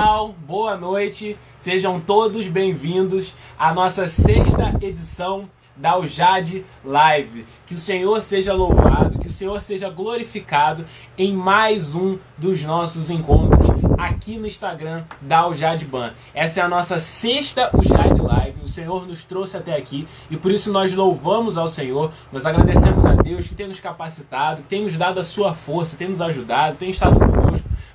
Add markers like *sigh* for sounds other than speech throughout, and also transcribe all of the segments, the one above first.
pessoal, boa noite. Sejam todos bem-vindos à nossa sexta edição da Ujade Live. Que o Senhor seja louvado, que o Senhor seja glorificado em mais um dos nossos encontros aqui no Instagram da Ujade Ban. Essa é a nossa sexta Ujade Live. O Senhor nos trouxe até aqui e por isso nós louvamos ao Senhor, nós agradecemos a Deus que tem nos capacitado, que tem nos dado a sua força, tem nos ajudado, tem estado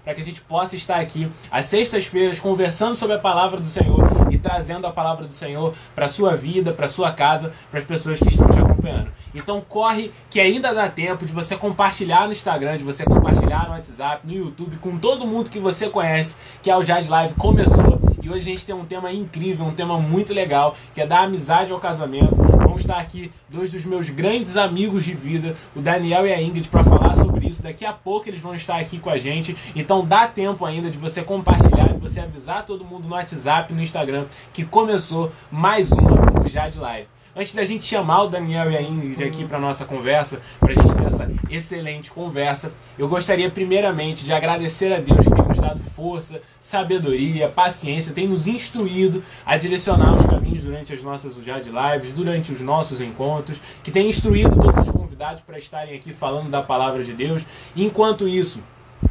para que a gente possa estar aqui às sextas-feiras conversando sobre a palavra do Senhor e trazendo a palavra do Senhor para sua vida, para sua casa, para as pessoas que estão te acompanhando. Então corre que ainda dá tempo de você compartilhar no Instagram, de você compartilhar no WhatsApp, no YouTube, com todo mundo que você conhece, que é o Jazz Live começou. E hoje a gente tem um tema incrível, um tema muito legal, que é da amizade ao casamento. Vamos estar aqui dois dos meus grandes amigos de vida, o Daniel e a Ingrid, para falar sobre isso. Daqui a pouco eles vão estar aqui com a gente. Então dá tempo ainda de você compartilhar, de você avisar todo mundo no WhatsApp, no Instagram, que começou mais uma Jade Live. Antes da gente chamar o Daniel e a Ingrid aqui para nossa conversa, para a gente ter essa excelente conversa, eu gostaria primeiramente de agradecer a Deus que tem nos dado força, sabedoria, paciência, tem nos instruído a direcionar os caminhos durante as nossas UJAD Lives, durante os nossos encontros, que tem instruído todos os convidados para estarem aqui falando da palavra de Deus. Enquanto isso,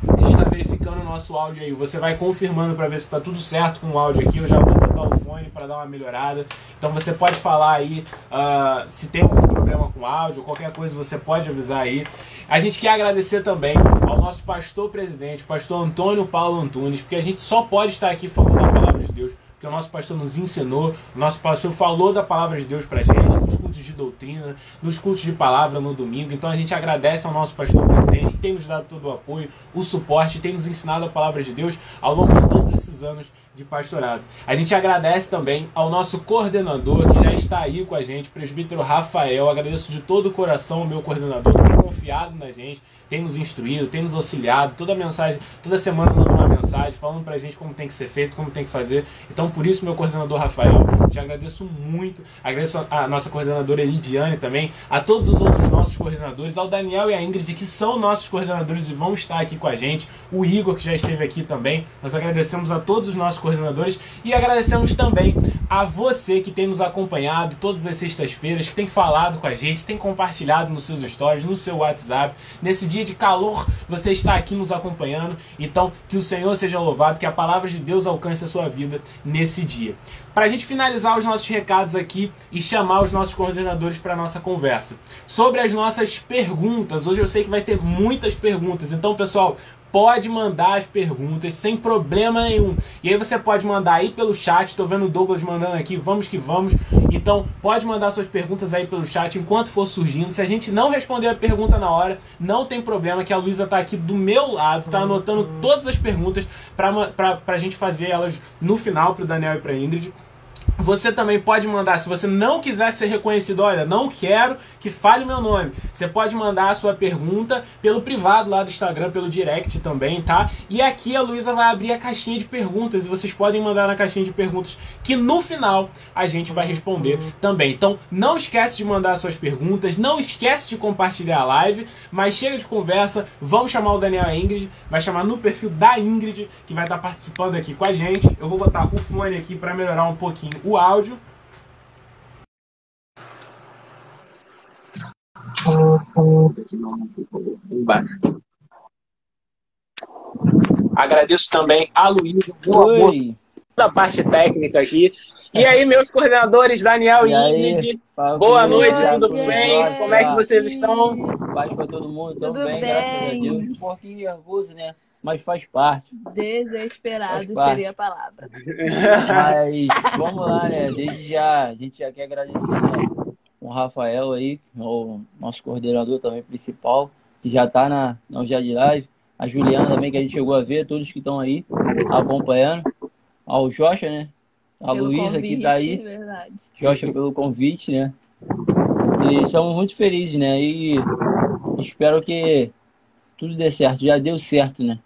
a gente está verificando o nosso áudio aí. Você vai confirmando para ver se está tudo certo com o áudio aqui. Eu já vou o fone para dar uma melhorada. Então você pode falar aí uh, se tem algum problema com áudio, qualquer coisa você pode avisar aí. A gente quer agradecer também ao nosso pastor presidente, pastor Antônio Paulo Antunes, porque a gente só pode estar aqui falando da palavra de Deus que o nosso pastor nos ensinou, o nosso pastor falou da palavra de Deus pra gente, nos cultos de doutrina, nos cultos de palavra no domingo. Então a gente agradece ao nosso pastor presidente que tem nos dado todo o apoio, o suporte, tem nos ensinado a palavra de Deus ao longo de todos esses anos de pastorado. A gente agradece também ao nosso coordenador que já está aí com a gente, presbítero Rafael. Agradeço de todo o coração ao meu coordenador que tem confiado na gente, tem nos instruído, tem nos auxiliado. Toda mensagem, toda semana manda uma mensagem falando pra gente como tem que ser feito, como tem que fazer. Então, por isso, meu coordenador Rafael, te agradeço muito. Agradeço a nossa coordenadora Elidiane também, a todos os outros nossos coordenadores, ao Daniel e a Ingrid, que são nossos coordenadores e vão estar aqui com a gente, o Igor, que já esteve aqui também. Nós agradecemos a todos os nossos coordenadores e agradecemos também a você que tem nos acompanhado todas as sextas-feiras, que tem falado com a gente, tem compartilhado nos seus stories, no seu WhatsApp. Nesse dia de calor, você está aqui nos acompanhando. Então, que o Senhor seja louvado, que a palavra de Deus alcance a sua vida nesse dia. Para a gente finalizar os nossos recados aqui e chamar os nossos coordenadores para a nossa conversa. Sobre as nossas perguntas, hoje eu sei que vai ter muitas perguntas. Então, pessoal, pode mandar as perguntas sem problema nenhum. E aí você pode mandar aí pelo chat, estou vendo o Douglas mandando aqui, vamos que vamos. Então pode mandar suas perguntas aí pelo chat enquanto for surgindo. Se a gente não responder a pergunta na hora, não tem problema, que a Luísa está aqui do meu lado, está anotando todas as perguntas para a gente fazer elas no final para o Daniel e para Ingrid. Você também pode mandar, se você não quiser ser reconhecido, olha, não quero que fale meu nome. Você pode mandar a sua pergunta pelo privado lá do Instagram, pelo direct também, tá? E aqui a Luísa vai abrir a caixinha de perguntas e vocês podem mandar na caixinha de perguntas que no final a gente vai responder também. Então não esquece de mandar suas perguntas, não esquece de compartilhar a live, mas chega de conversa, vamos chamar o Daniel e Ingrid, vai chamar no perfil da Ingrid, que vai estar participando aqui com a gente. Eu vou botar o fone aqui para melhorar um pouquinho o áudio. Embaixo. Agradeço também a Luísa da parte técnica aqui. E aí, meus coordenadores, Daniel e, e Ingrid, boa noite, tudo bem? Como é que vocês estão? Paz para todo mundo, tudo bem, bem, graças a Deus. Um pouquinho nervoso, né? Mas faz parte. Desesperado faz parte. seria a palavra. Mas vamos lá, né? Desde já, a gente já quer agradecer né, o Rafael aí, o nosso coordenador também principal, que já está na, na de Live. A Juliana também, que a gente chegou a ver, todos que estão aí acompanhando. Ao Jocha, né? A Luísa que está aí. Verdade. Jocha pelo convite, né? E estamos muito felizes, né? E espero que tudo dê certo. Já deu certo, né?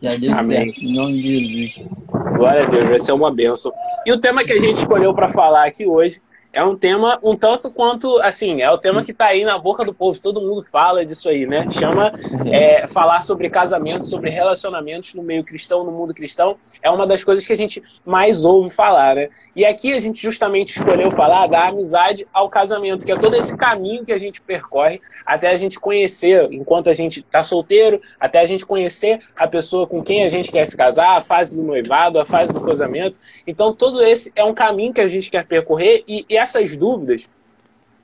Já deu Amém. certo, em nome de Jesus. Glória a Deus, vai ser uma bênção. E o tema que a gente escolheu para falar aqui hoje é um tema um tanto quanto, assim, é o tema que está aí na boca do povo, todo mundo fala disso aí, né? Chama uhum. é, falar sobre casamento, sobre relacionamentos no meio cristão, no mundo cristão, é uma das coisas que a gente mais ouve falar, né? E aqui a gente justamente escolheu falar da amizade ao casamento, que é todo esse caminho que a gente percorre até a gente conhecer, enquanto a gente está solteiro, até a gente conhecer a pessoa com quem a gente quer se casar, a fase do noivado, a fase do casamento. Então, todo esse é um caminho que a gente quer percorrer e, e essas dúvidas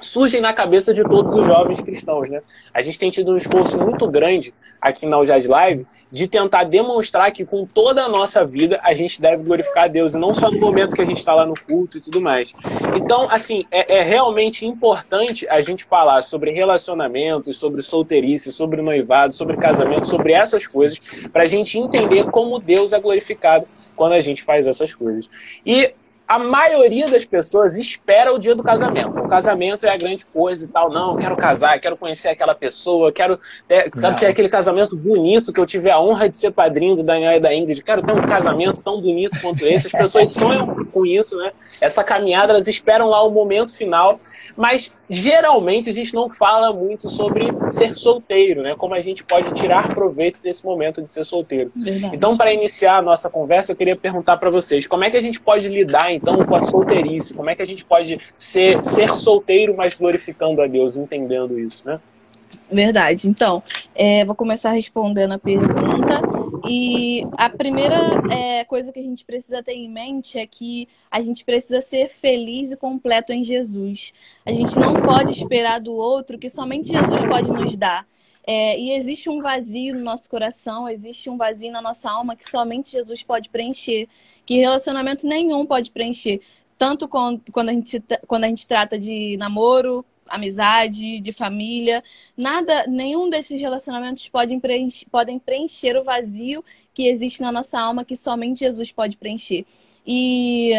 surgem na cabeça de todos os jovens cristãos, né? A gente tem tido um esforço muito grande aqui na Ujad Live de tentar demonstrar que com toda a nossa vida a gente deve glorificar a Deus, e não só no momento que a gente está lá no culto e tudo mais. Então, assim, é, é realmente importante a gente falar sobre relacionamentos, sobre solteirice, sobre noivado, sobre casamento, sobre essas coisas, para a gente entender como Deus é glorificado quando a gente faz essas coisas. E a maioria das pessoas espera o dia do casamento. O casamento é a grande coisa e tal. Não, quero casar, quero conhecer aquela pessoa, quero ter, quero ter aquele casamento bonito que eu tive a honra de ser padrinho do Daniel e da Ingrid. Quero ter um casamento tão bonito quanto esse. As pessoas *laughs* sonham com isso, né? Essa caminhada, elas esperam lá o momento final. Mas geralmente a gente não fala muito sobre ser solteiro, né? Como a gente pode tirar proveito desse momento de ser solteiro. Verdade. Então, para iniciar a nossa conversa, eu queria perguntar para vocês como é que a gente pode lidar então com a solteirice? Como é que a gente pode ser, ser solteiro, mas glorificando a Deus, entendendo isso, né? Verdade. Então, é, vou começar respondendo a pergunta. E a primeira é, coisa que a gente precisa ter em mente é que a gente precisa ser feliz e completo em Jesus. A gente não pode esperar do outro que somente Jesus pode nos dar. É, e existe um vazio no nosso coração, existe um vazio na nossa alma que somente Jesus pode preencher, que relacionamento nenhum pode preencher. Tanto quando, a gente, quando a gente trata de namoro, amizade, de família, nada, nenhum desses relacionamentos pode preencher, podem preencher o vazio que existe na nossa alma que somente Jesus pode preencher. E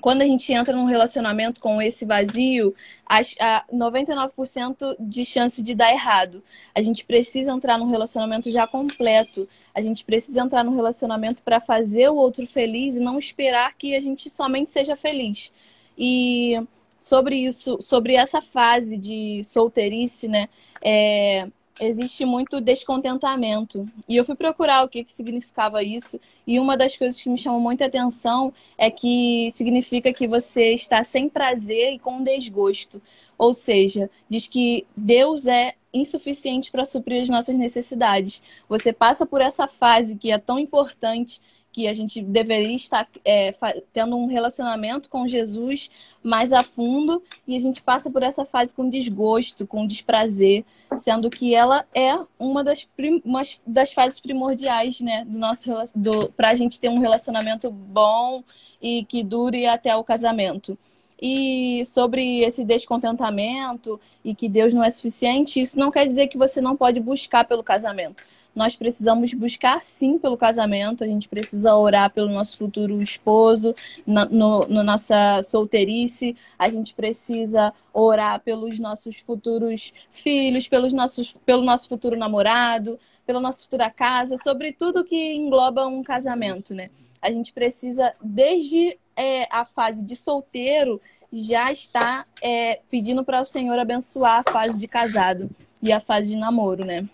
quando a gente entra num relacionamento com esse vazio, há 99% de chance de dar errado. A gente precisa entrar num relacionamento já completo. A gente precisa entrar num relacionamento para fazer o outro feliz e não esperar que a gente somente seja feliz. E sobre isso, sobre essa fase de solteirice, né? É, existe muito descontentamento. E eu fui procurar o que, que significava isso. E uma das coisas que me chamou muita atenção é que significa que você está sem prazer e com desgosto. Ou seja, diz que Deus é insuficiente para suprir as nossas necessidades. Você passa por essa fase que é tão importante que a gente deveria estar é, tendo um relacionamento com Jesus mais a fundo e a gente passa por essa fase com desgosto, com desprazer, sendo que ela é uma das, uma das fases primordiais, né, do nosso do, para a gente ter um relacionamento bom e que dure até o casamento. E sobre esse descontentamento e que Deus não é suficiente, isso não quer dizer que você não pode buscar pelo casamento nós precisamos buscar sim pelo casamento, a gente precisa orar pelo nosso futuro esposo, na no, no nossa solteirice, a gente precisa orar pelos nossos futuros filhos, pelos nossos, pelo nosso futuro namorado, pela nossa futura casa, sobre tudo que engloba um casamento, né? A gente precisa, desde é, a fase de solteiro, já estar é, pedindo para o Senhor abençoar a fase de casado e a fase de namoro, né?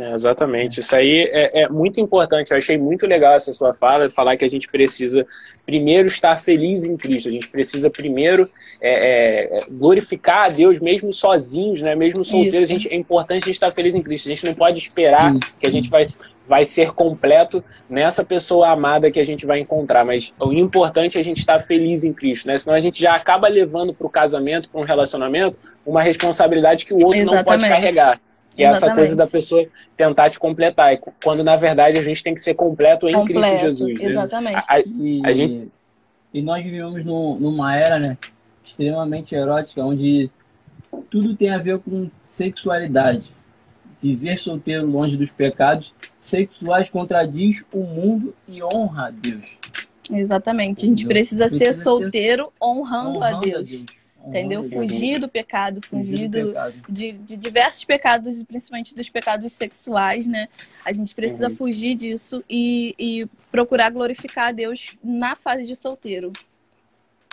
É, exatamente. Isso aí é, é, muito importante. Eu achei muito legal essa sua fala, falar que a gente precisa primeiro estar feliz em Cristo. A gente precisa primeiro é, é glorificar a Deus, mesmo sozinhos, né? mesmo solteiros. A gente, é importante a gente estar feliz em Cristo. A gente não pode esperar Sim. que a gente vai, vai ser completo nessa pessoa amada que a gente vai encontrar. Mas o importante é a gente estar feliz em Cristo, né? Senão a gente já acaba levando para o casamento, para um relacionamento, uma responsabilidade que o outro Exatamente. não pode carregar. Que é essa coisa da pessoa tentar te completar. Quando, na verdade, a gente tem que ser completo em completo, Cristo Jesus. Né? Exatamente. A, a, e, a gente... e nós vivemos no, numa era né, extremamente erótica, onde tudo tem a ver com sexualidade. Viver solteiro longe dos pecados sexuais contradiz o mundo e honra a Deus. Exatamente. A gente precisa, precisa ser solteiro ser... honrando, honrando a Deus. A Deus. Entendeu? Fugir do pecado, fugir, do, pecado. De, de, diversos pecados, principalmente dos pecados sexuais, né? A gente precisa uhum. fugir disso e, e procurar glorificar a Deus na fase de solteiro.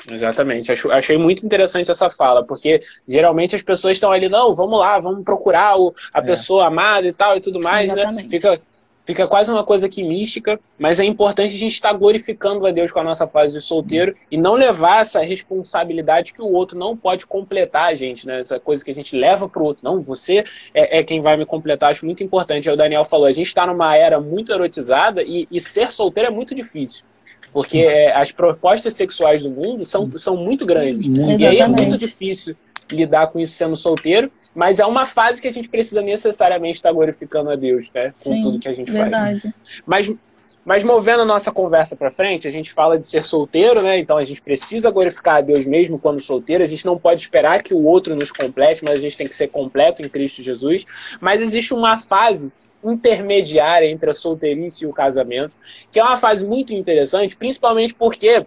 Exatamente. Acho, achei muito interessante essa fala, porque geralmente as pessoas estão ali, não, vamos lá, vamos procurar o, a é. pessoa amada e tal e tudo mais, né? Exatamente. né? Fica, fica quase uma coisa que mística, mas é importante a gente estar glorificando a Deus com a nossa fase de solteiro e não levar essa responsabilidade que o outro não pode completar a gente, né? Essa coisa que a gente leva para o outro. Não, você é, é, quem vai me completar. Acho muito importante. Aí o Daniel falou, a gente está numa era muito erotizada e, e ser solteiro é muito difícil. Porque é, as propostas sexuais do mundo são, são muito grandes. Exatamente. E aí é muito difícil lidar com isso sendo solteiro, mas é uma fase que a gente precisa necessariamente estar glorificando a Deus, né? Com Sim, tudo que a gente verdade. faz. Mas, mas movendo a nossa conversa para frente, a gente fala de ser solteiro, né? Então a gente precisa glorificar a Deus mesmo quando solteiro. A gente não pode esperar que o outro nos complete, mas a gente tem que ser completo em Cristo Jesus. Mas existe uma fase intermediária entre a solteirice e o casamento, que é uma fase muito interessante, principalmente porque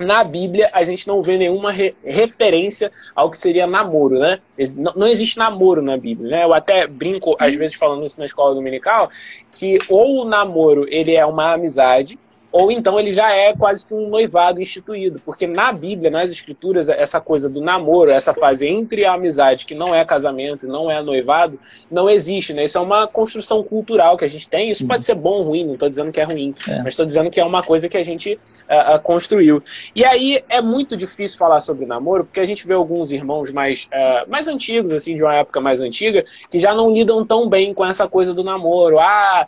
na Bíblia a gente não vê nenhuma re referência ao que seria namoro, né? Não, não, existe namoro na Bíblia, né? Eu até brinco, às vezes, falando isso na escola dominical, que ou o namoro ele é uma amizade, ou então ele já é quase que um noivado instituído, porque na Bíblia, nas escrituras, essa coisa do namoro, essa fase entre a amizade, que não é casamento, não é noivado, não existe, né? Isso é uma construção cultural que a gente tem, isso pode ser bom ou ruim, não estou dizendo que é ruim, é. mas estou dizendo que é uma coisa que a gente uh, uh, construiu. E aí é muito difícil falar sobre namoro, porque a gente vê alguns irmãos mais, uh, mais antigos, assim, de uma época mais antiga, que já não lidam tão bem com essa coisa do namoro. Ah,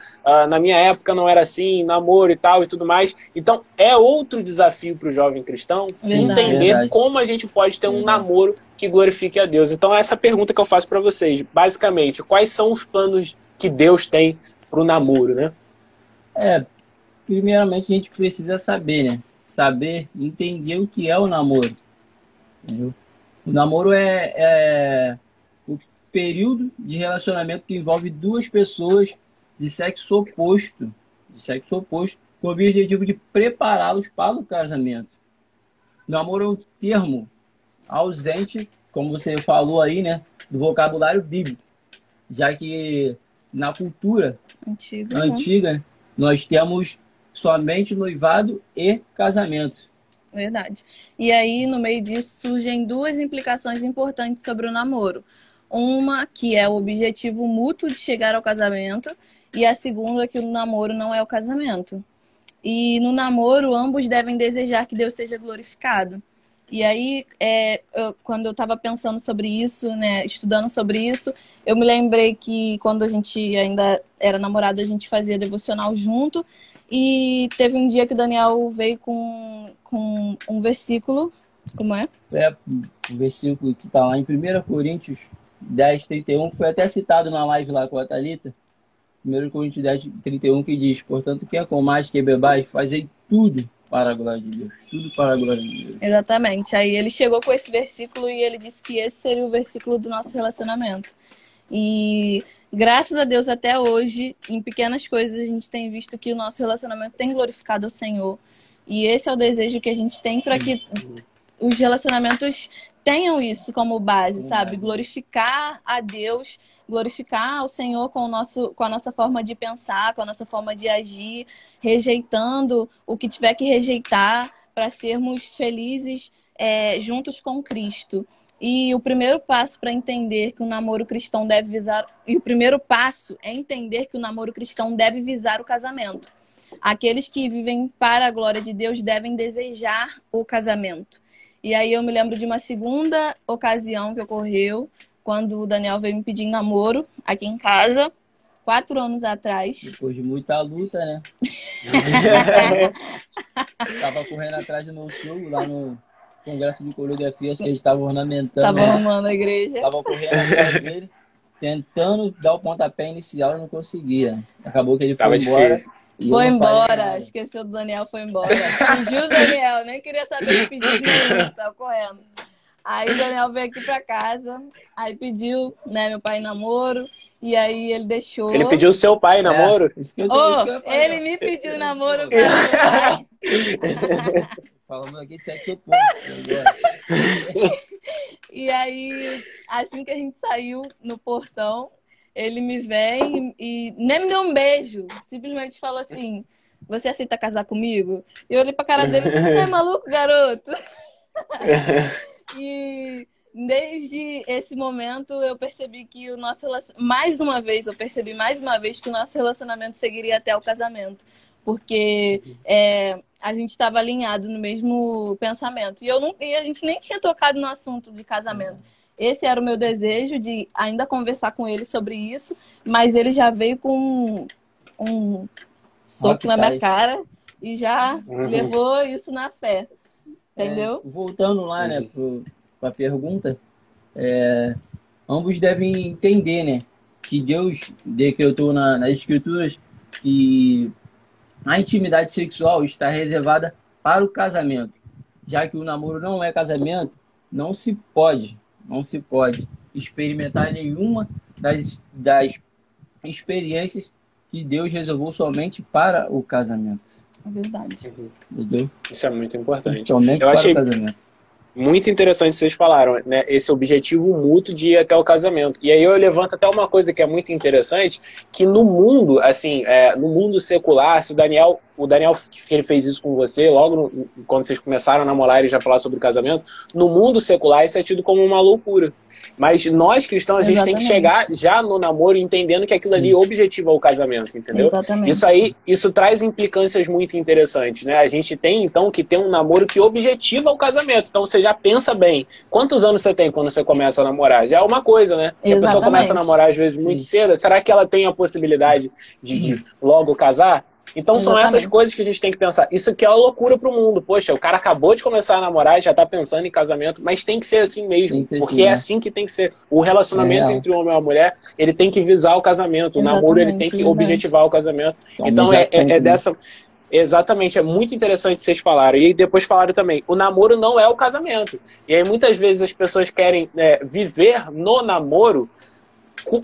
na minha época não era assim, namoro e tal e tudo mais mais. Então, é outro desafio para o jovem cristão Verdade. entender Verdade. como a gente pode ter um namoro que glorifique a Deus. Então, essa pergunta que eu faço para vocês, basicamente, quais são os planos que Deus tem para o namoro, né? É, primeiramente a gente precisa saber, né? Saber, entender o que é o namoro. Entendeu? O namoro é, é o período de relacionamento que envolve duas pessoas de sexo oposto, de sexo oposto, com o objetivo de prepará-los para o casamento. Namoro é um termo ausente, como você falou aí, né, do vocabulário bíblico, já que na cultura antiga, né? antiga né? nós temos somente noivado e casamento. Verdade. E aí, no meio disso, surgem duas implicações importantes sobre o namoro. Uma que é o objetivo mútuo de chegar ao casamento, e a segunda que o namoro não é o casamento. E no namoro, ambos devem desejar que Deus seja glorificado. E aí, é, eu, quando eu estava pensando sobre isso, né, estudando sobre isso, eu me lembrei que quando a gente ainda era namorado, a gente fazia devocional junto. E teve um dia que o Daniel veio com, com um versículo. Como é? É, o versículo que está lá em 1 Coríntios 10, 31, foi até citado na live lá com a Thalita. 1 Coríntios 10, 31, que diz: Portanto, quer mais que bebais, fazei tudo para a glória de Deus. Tudo para a glória de Deus. Exatamente. Aí ele chegou com esse versículo e ele disse que esse seria o versículo do nosso relacionamento. E graças a Deus, até hoje, em pequenas coisas, a gente tem visto que o nosso relacionamento tem glorificado o Senhor. E esse é o desejo que a gente tem para que os relacionamentos tenham isso como base, sabe? Glorificar a Deus glorificar o Senhor com, o nosso, com a nossa forma de pensar, com a nossa forma de agir, rejeitando o que tiver que rejeitar para sermos felizes é, juntos com Cristo. E o primeiro passo para entender que o namoro cristão deve visar. E o primeiro passo é entender que o namoro cristão deve visar o casamento. Aqueles que vivem para a glória de Deus devem desejar o casamento. E aí eu me lembro de uma segunda ocasião que ocorreu quando o Daniel veio me pedir namoro aqui em casa, quatro anos atrás. Depois de muita luta, né? *laughs* Tava correndo atrás do meu sogro lá no Congresso de Coreografia, acho que eles estavam ornamentando. Tava né? arrumando a igreja. Tava correndo atrás dele, tentando dar o pontapé inicial e não conseguia. Acabou que ele foi embora. Foi embora, esqueceu do Daniel, foi embora. Fingiu o Daniel, nem queria saber de pedido nenhum, tava correndo. Aí o Daniel veio aqui pra casa, aí pediu, né, meu pai namoro, e aí ele deixou. Ele pediu seu pai é, namoro? É, oh, ele me pediu namoro, cara. *laughs* Falando aqui de sete E aí, assim que a gente saiu no portão, ele me vem e, e nem me deu um beijo. Simplesmente falou assim: Você aceita casar comigo? E eu olhei pra cara dele: Você é maluco, garoto? *laughs* e desde esse momento eu percebi que o nosso mais uma vez eu percebi mais uma vez que o nosso relacionamento seguiria até o casamento. Porque é, a gente estava alinhado no mesmo pensamento. E eu não e a gente nem tinha tocado no assunto de casamento. Esse era o meu desejo de ainda conversar com ele sobre isso mas ele já veio com um soco na minha cara e já uhum. levou isso na fé entendeu é, voltando lá né pro com a pergunta, é, ambos devem entender, né? Que Deus decretou na, nas escrituras que a intimidade sexual está reservada para o casamento. Já que o namoro não é casamento, não se pode, não se pode experimentar nenhuma das, das experiências que Deus reservou somente para o casamento. É verdade. Entendeu? Isso é muito importante. Somente Eu achei... muito interessante vocês falaram, né? Esse objetivo mútuo de ir até o casamento. E aí eu levanto até uma coisa que é muito interessante, que no mundo, assim, é, no mundo secular, se o Daniel, o Daniel que ele fez isso com você, logo no, quando vocês começaram a namorar e já falar sobre o casamento, no mundo secular isso é tido como uma loucura. Mas nós cristãos, a gente Exatamente. tem que chegar já no namoro entendendo que aquilo Sim. ali objetiva o casamento, entendeu? Exatamente. Isso aí, isso traz implicâncias muito interessantes, né? A gente tem então que ter um namoro que objetiva o casamento. Então você já pensa bem. Quantos anos você tem quando você começa a namorar? Já é uma coisa, né? a pessoa começa a namorar às vezes muito Sim. cedo. Será que ela tem a possibilidade de, de logo casar? Então Exatamente. são essas coisas que a gente tem que pensar. Isso aqui é uma loucura pro mundo. Poxa, o cara acabou de começar a namorar, já tá pensando em casamento, mas tem que ser assim mesmo. Ser porque assim, é né? assim que tem que ser. O relacionamento é entre o homem e a mulher, ele tem que visar o casamento. O namoro, ele tem que objetivar o casamento. Então é, é, é dessa. Exatamente, é muito interessante vocês falaram. E depois falaram também, o namoro não é o casamento. E aí muitas vezes as pessoas querem é, viver no namoro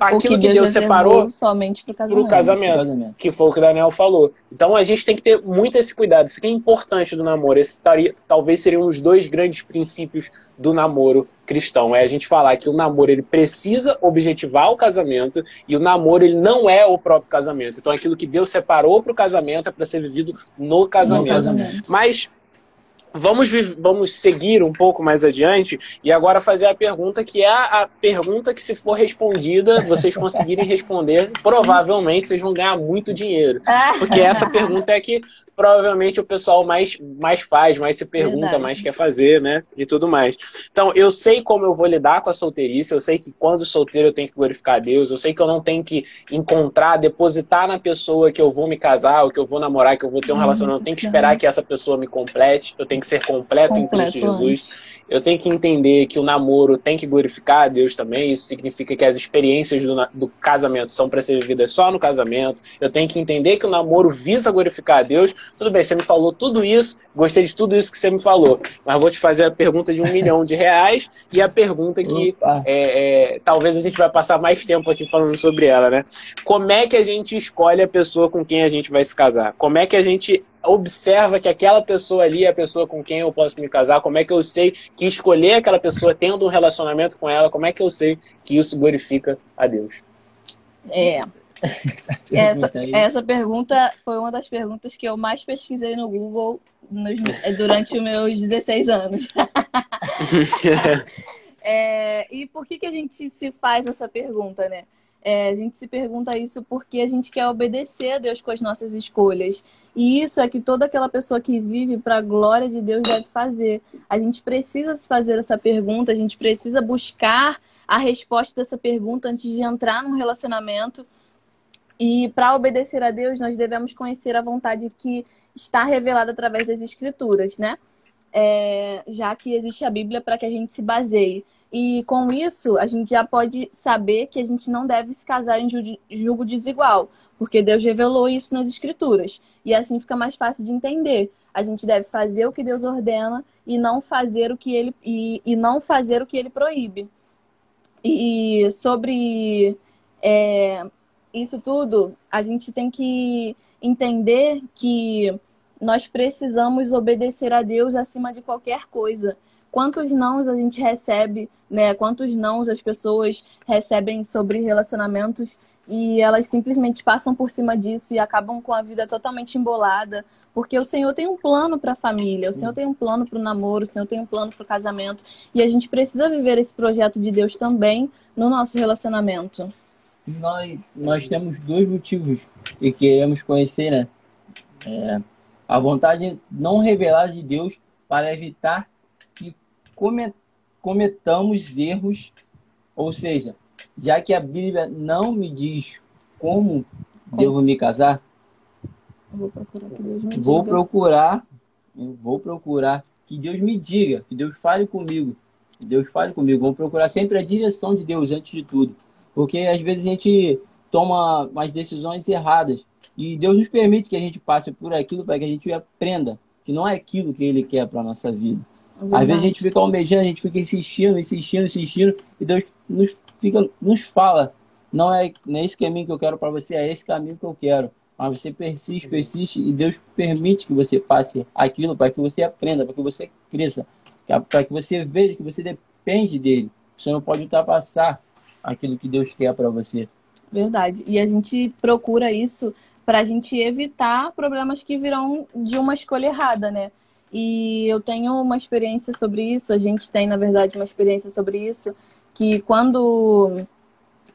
aquilo que Deus, que Deus separou somente para o casamento, casamento, casamento, que foi o que o Daniel falou. Então a gente tem que ter muito esse cuidado. Isso que é importante do namoro. Esse taria, talvez seriam os dois grandes princípios do namoro cristão. É a gente falar que o namoro ele precisa objetivar o casamento e o namoro ele não é o próprio casamento. Então aquilo que Deus separou para o casamento é para ser vivido no casamento. no casamento. Mas Vamos, vamos seguir um pouco mais adiante e agora fazer a pergunta que é a, a pergunta que, se for respondida, vocês *laughs* conseguirem responder, provavelmente vocês vão ganhar muito dinheiro. Porque essa pergunta é que provavelmente o pessoal mais, mais faz, mais se pergunta, Verdade. mais quer fazer, né? E tudo mais. Então, eu sei como eu vou lidar com a solteirice, eu sei que quando solteiro eu tenho que glorificar a Deus, eu sei que eu não tenho que encontrar, depositar na pessoa que eu vou me casar, ou que eu vou namorar, que eu vou ter um relacionamento, eu tenho que esperar que essa pessoa me complete, eu tenho que ser completo, completo em Cristo Jesus. Eu tenho que entender que o namoro tem que glorificar a Deus também. Isso significa que as experiências do, do casamento são para ser vividas só no casamento. Eu tenho que entender que o namoro visa glorificar a Deus. Tudo bem, você me falou tudo isso, gostei de tudo isso que você me falou. Mas vou te fazer a pergunta de um milhão de reais e a pergunta que é, é, talvez a gente vai passar mais tempo aqui falando sobre ela, né? Como é que a gente escolhe a pessoa com quem a gente vai se casar? Como é que a gente observa que aquela pessoa ali é a pessoa com quem eu posso me casar, como é que eu sei que escolher aquela pessoa tendo um relacionamento com ela, como é que eu sei que isso glorifica a Deus? É. Essa, essa pergunta foi uma das perguntas que eu mais pesquisei no Google nos, durante os meus 16 anos. *laughs* *laughs* é, e por que, que a gente se faz essa pergunta, né? É, a gente se pergunta isso porque a gente quer obedecer a Deus com as nossas escolhas. E isso é que toda aquela pessoa que vive para a glória de Deus deve fazer. A gente precisa se fazer essa pergunta, a gente precisa buscar a resposta dessa pergunta antes de entrar num relacionamento. E para obedecer a Deus, nós devemos conhecer a vontade que está revelada através das Escrituras, né? É, já que existe a Bíblia para que a gente se baseie. E com isso, a gente já pode saber que a gente não deve se casar em julgo desigual, porque Deus revelou isso nas Escrituras. E assim fica mais fácil de entender. A gente deve fazer o que Deus ordena e não fazer o que ele, e, e não fazer o que ele proíbe. E sobre é, isso tudo, a gente tem que entender que nós precisamos obedecer a Deus acima de qualquer coisa quantos nãos a gente recebe, né? Quantos nãos as pessoas recebem sobre relacionamentos e elas simplesmente passam por cima disso e acabam com a vida totalmente embolada, porque o Senhor tem um plano para a família, o Senhor tem um plano para o namoro, o Senhor tem um plano para o casamento, e a gente precisa viver esse projeto de Deus também no nosso relacionamento. Nós, nós temos dois motivos que queremos conhecer, né? É, a vontade não revelada de Deus para evitar cometamos erros, ou seja, já que a Bíblia não me diz como, como? devo me casar, vou procurar que Deus me vou diga. procurar, vou procurar que Deus me diga, que Deus fale comigo, que Deus fale comigo. Vou procurar sempre a direção de Deus antes de tudo, porque às vezes a gente toma umas decisões erradas e Deus nos permite que a gente passe por aquilo para que a gente aprenda que não é aquilo que Ele quer para nossa vida. É Às vezes a gente fica almejando, a gente fica insistindo, insistindo, insistindo, e Deus nos fica, nos fala, não é, não é esse caminho que eu quero para você, é esse caminho que eu quero. Mas você persiste, persiste, e Deus permite que você passe aquilo para que você aprenda, para que você cresça, para que você veja que você depende dele. Você não pode ultrapassar aquilo que Deus quer para você. Verdade. E a gente procura isso para a gente evitar problemas que virão de uma escolha errada, né? E eu tenho uma experiência sobre isso, a gente tem, na verdade, uma experiência sobre isso, que quando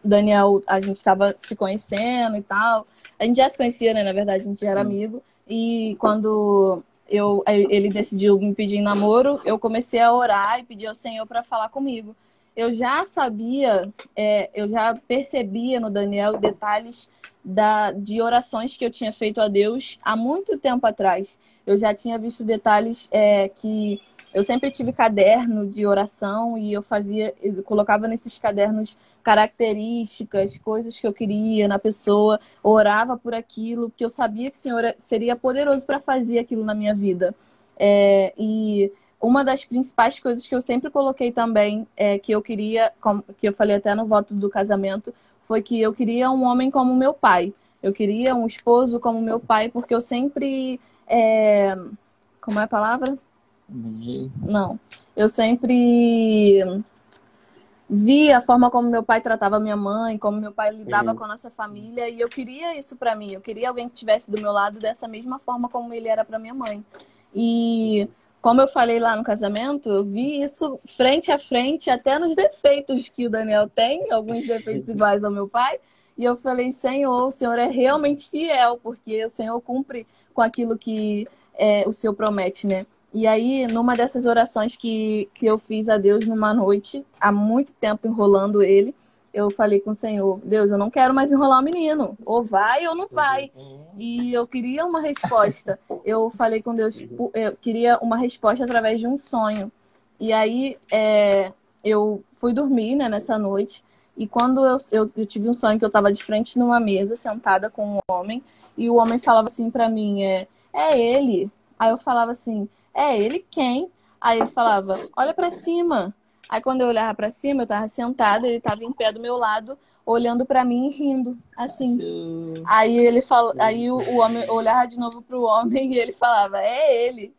Daniel, a gente estava se conhecendo e tal, a gente já se conhecia, né? Na verdade, a gente já era amigo. E quando eu, ele decidiu me pedir em namoro, eu comecei a orar e pedir ao Senhor para falar comigo. Eu já sabia, é, eu já percebia no Daniel detalhes da, de orações que eu tinha feito a Deus há muito tempo atrás. Eu já tinha visto detalhes é, que eu sempre tive caderno de oração e eu fazia, eu colocava nesses cadernos características, coisas que eu queria na pessoa, orava por aquilo, que eu sabia que o Senhor seria poderoso para fazer aquilo na minha vida. É, e uma das principais coisas que eu sempre coloquei também, é, que eu queria, que eu falei até no voto do casamento, foi que eu queria um homem como meu pai. Eu queria um esposo como meu pai, porque eu sempre. É... Como é a palavra? Não. Eu sempre vi a forma como meu pai tratava minha mãe, como meu pai lidava uhum. com a nossa família, e eu queria isso para mim. Eu queria alguém que estivesse do meu lado dessa mesma forma como ele era para minha mãe. E como eu falei lá no casamento, eu vi isso frente a frente, até nos defeitos que o Daniel tem, alguns *laughs* defeitos iguais ao meu pai. E eu falei, Senhor, o Senhor é realmente fiel, porque o Senhor cumpre com aquilo que é, o Senhor promete, né? E aí, numa dessas orações que, que eu fiz a Deus numa noite, há muito tempo enrolando ele, eu falei com o Senhor, Deus, eu não quero mais enrolar o menino. Ou vai ou não vai. E eu queria uma resposta. Eu falei com Deus, eu queria uma resposta através de um sonho. E aí é, eu fui dormir né, nessa noite. E quando eu, eu, eu tive um sonho que eu estava de frente numa mesa, sentada com um homem, e o homem falava assim para mim, é, é ele. Aí eu falava assim, é ele quem? Aí ele falava, olha para cima. Aí quando eu olhava para cima, eu tava sentada, ele tava em pé do meu lado, olhando para mim e rindo, assim. Aí ele falou, aí o, o homem olhava de novo pro homem e ele falava, é ele.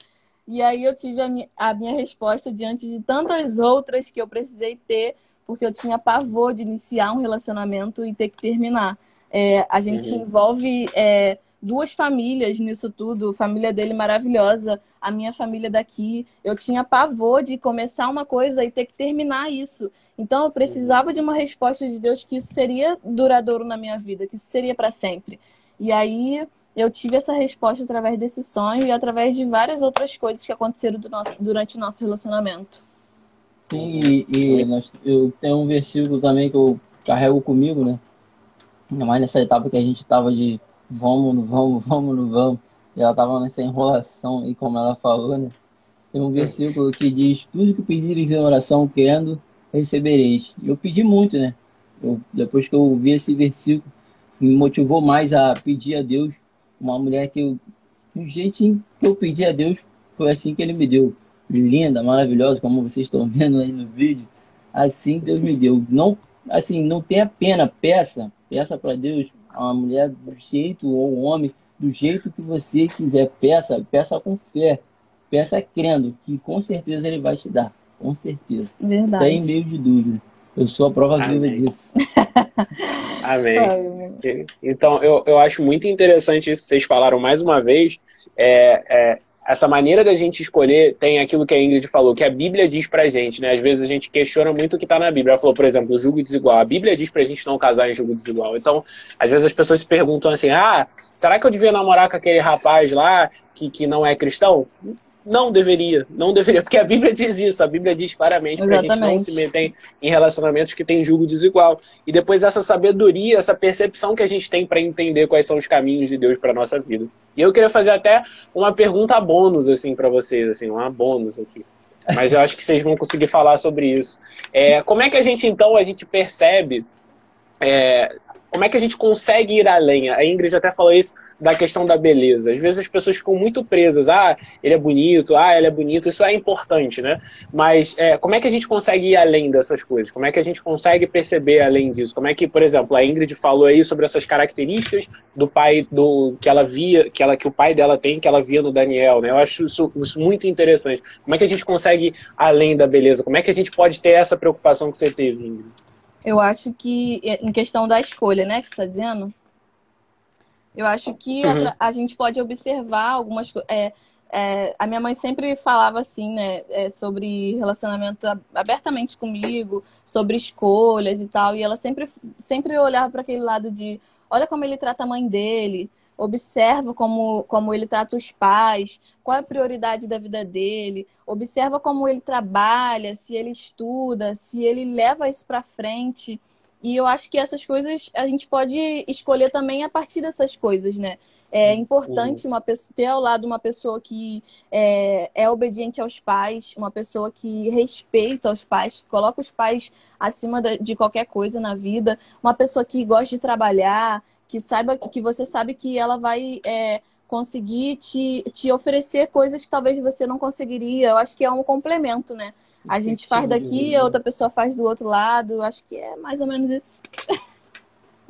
E aí eu tive a minha, a minha resposta diante de tantas outras que eu precisei ter, porque eu tinha pavor de iniciar um relacionamento e ter que terminar. É, a gente uhum. envolve é, duas famílias nisso tudo, família dele maravilhosa, a minha família daqui. Eu tinha pavor de começar uma coisa e ter que terminar isso. Então eu precisava de uma resposta de Deus que isso seria duradouro na minha vida, que isso seria para sempre. E aí eu tive essa resposta através desse sonho e através de várias outras coisas que aconteceram nosso, durante o nosso relacionamento. Sim, e, e nós, eu tenho um versículo também que eu carrego comigo, né? Ainda mais nessa etapa que a gente estava de vamos, não vamos, vamos, não vamos. E ela estava nessa enrolação e como ela falou, né? Tem um versículo que diz, tudo que pedires em oração querendo, recebereis. Eu pedi muito, né? Eu, depois que eu ouvi esse versículo, me motivou mais a pedir a Deus uma mulher que eu, do jeitinho que eu pedi a Deus, foi assim que ele me deu. Linda, maravilhosa, como vocês estão vendo aí no vídeo. Assim Deus me deu. Não, assim, não tenha pena, peça, peça para Deus a uma mulher do jeito, ou um homem, do jeito que você quiser. Peça, peça com fé. Peça crendo, que com certeza ele vai te dar. Com certeza. Verdade. Sem meio de dúvida. Eu sou a prova Amém. viva disso. *laughs* Amém. Então, eu, eu acho muito interessante isso que vocês falaram mais uma vez. É, é, essa maneira da gente escolher tem aquilo que a Ingrid falou, que a Bíblia diz pra gente, né? Às vezes a gente questiona muito o que tá na Bíblia. Ela falou, por exemplo, julgo desigual. A Bíblia diz pra gente não casar em julgo desigual. Então, às vezes as pessoas se perguntam assim, ah, será que eu devia namorar com aquele rapaz lá que, que não é cristão? Não deveria, não deveria, porque a Bíblia diz isso, a Bíblia diz claramente para a gente não se meter em relacionamentos que têm julgo desigual. E depois essa sabedoria, essa percepção que a gente tem para entender quais são os caminhos de Deus para nossa vida. E eu queria fazer até uma pergunta bônus assim para vocês, assim, uma bônus aqui. Mas eu acho que vocês vão conseguir falar sobre isso. É, como é que a gente então a gente percebe é, como é que a gente consegue ir além? A Ingrid até falou isso da questão da beleza. Às vezes as pessoas ficam muito presas. Ah, ele é bonito, ah, ela é bonito. Isso é importante, né? Mas é, como é que a gente consegue ir além dessas coisas? Como é que a gente consegue perceber além disso? Como é que, por exemplo, a Ingrid falou aí sobre essas características do pai do que ela via, que ela que o pai dela tem, que ela via no Daniel, né? Eu acho isso, isso muito interessante. Como é que a gente consegue ir além da beleza? Como é que a gente pode ter essa preocupação que você teve, Ingrid? Eu acho que, em questão da escolha, né, que você está dizendo, eu acho que uhum. a, a, gente pode observar algumas coisas. É, é, a minha mãe sempre falava assim, né, é, sobre relacionamento abertamente comigo, sobre escolhas e tal, e ela sempre, sempre olhava para aquele lado de: olha como ele trata a mãe dele, observa como, como ele trata os pais, qual é a prioridade da vida dele, observa como ele trabalha, se ele estuda, se ele leva isso para frente. E eu acho que essas coisas a gente pode escolher também a partir dessas coisas, né? É importante uma pessoa, ter ao lado uma pessoa que é, é obediente aos pais, uma pessoa que respeita os pais, que coloca os pais acima de qualquer coisa na vida, uma pessoa que gosta de trabalhar, que saiba que você sabe que ela vai é, conseguir te, te oferecer coisas que talvez você não conseguiria. Eu acho que é um complemento, né? A gente faz daqui, a outra pessoa faz do outro lado. Acho que é mais ou menos isso.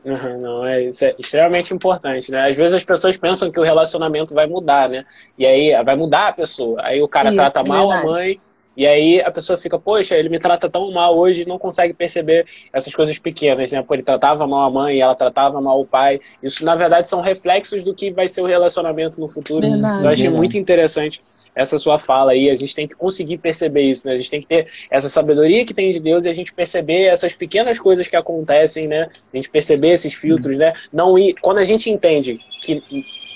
Não, é, isso é extremamente importante, né? Às vezes as pessoas pensam que o relacionamento vai mudar, né? E aí vai mudar a pessoa. Aí o cara isso, trata mal verdade. a mãe, e aí a pessoa fica, poxa, ele me trata tão mal hoje e não consegue perceber essas coisas pequenas, né? Pô, ele tratava mal a mãe, ela tratava mal o pai. Isso, na verdade, são reflexos do que vai ser o relacionamento no futuro. Verdade, então, eu achei muito interessante essa sua fala aí. A gente tem que conseguir perceber isso, né? A gente tem que ter essa sabedoria que tem de Deus e a gente perceber essas pequenas coisas que acontecem, né? A gente perceber esses filtros, né? Não ir... Quando a gente entende que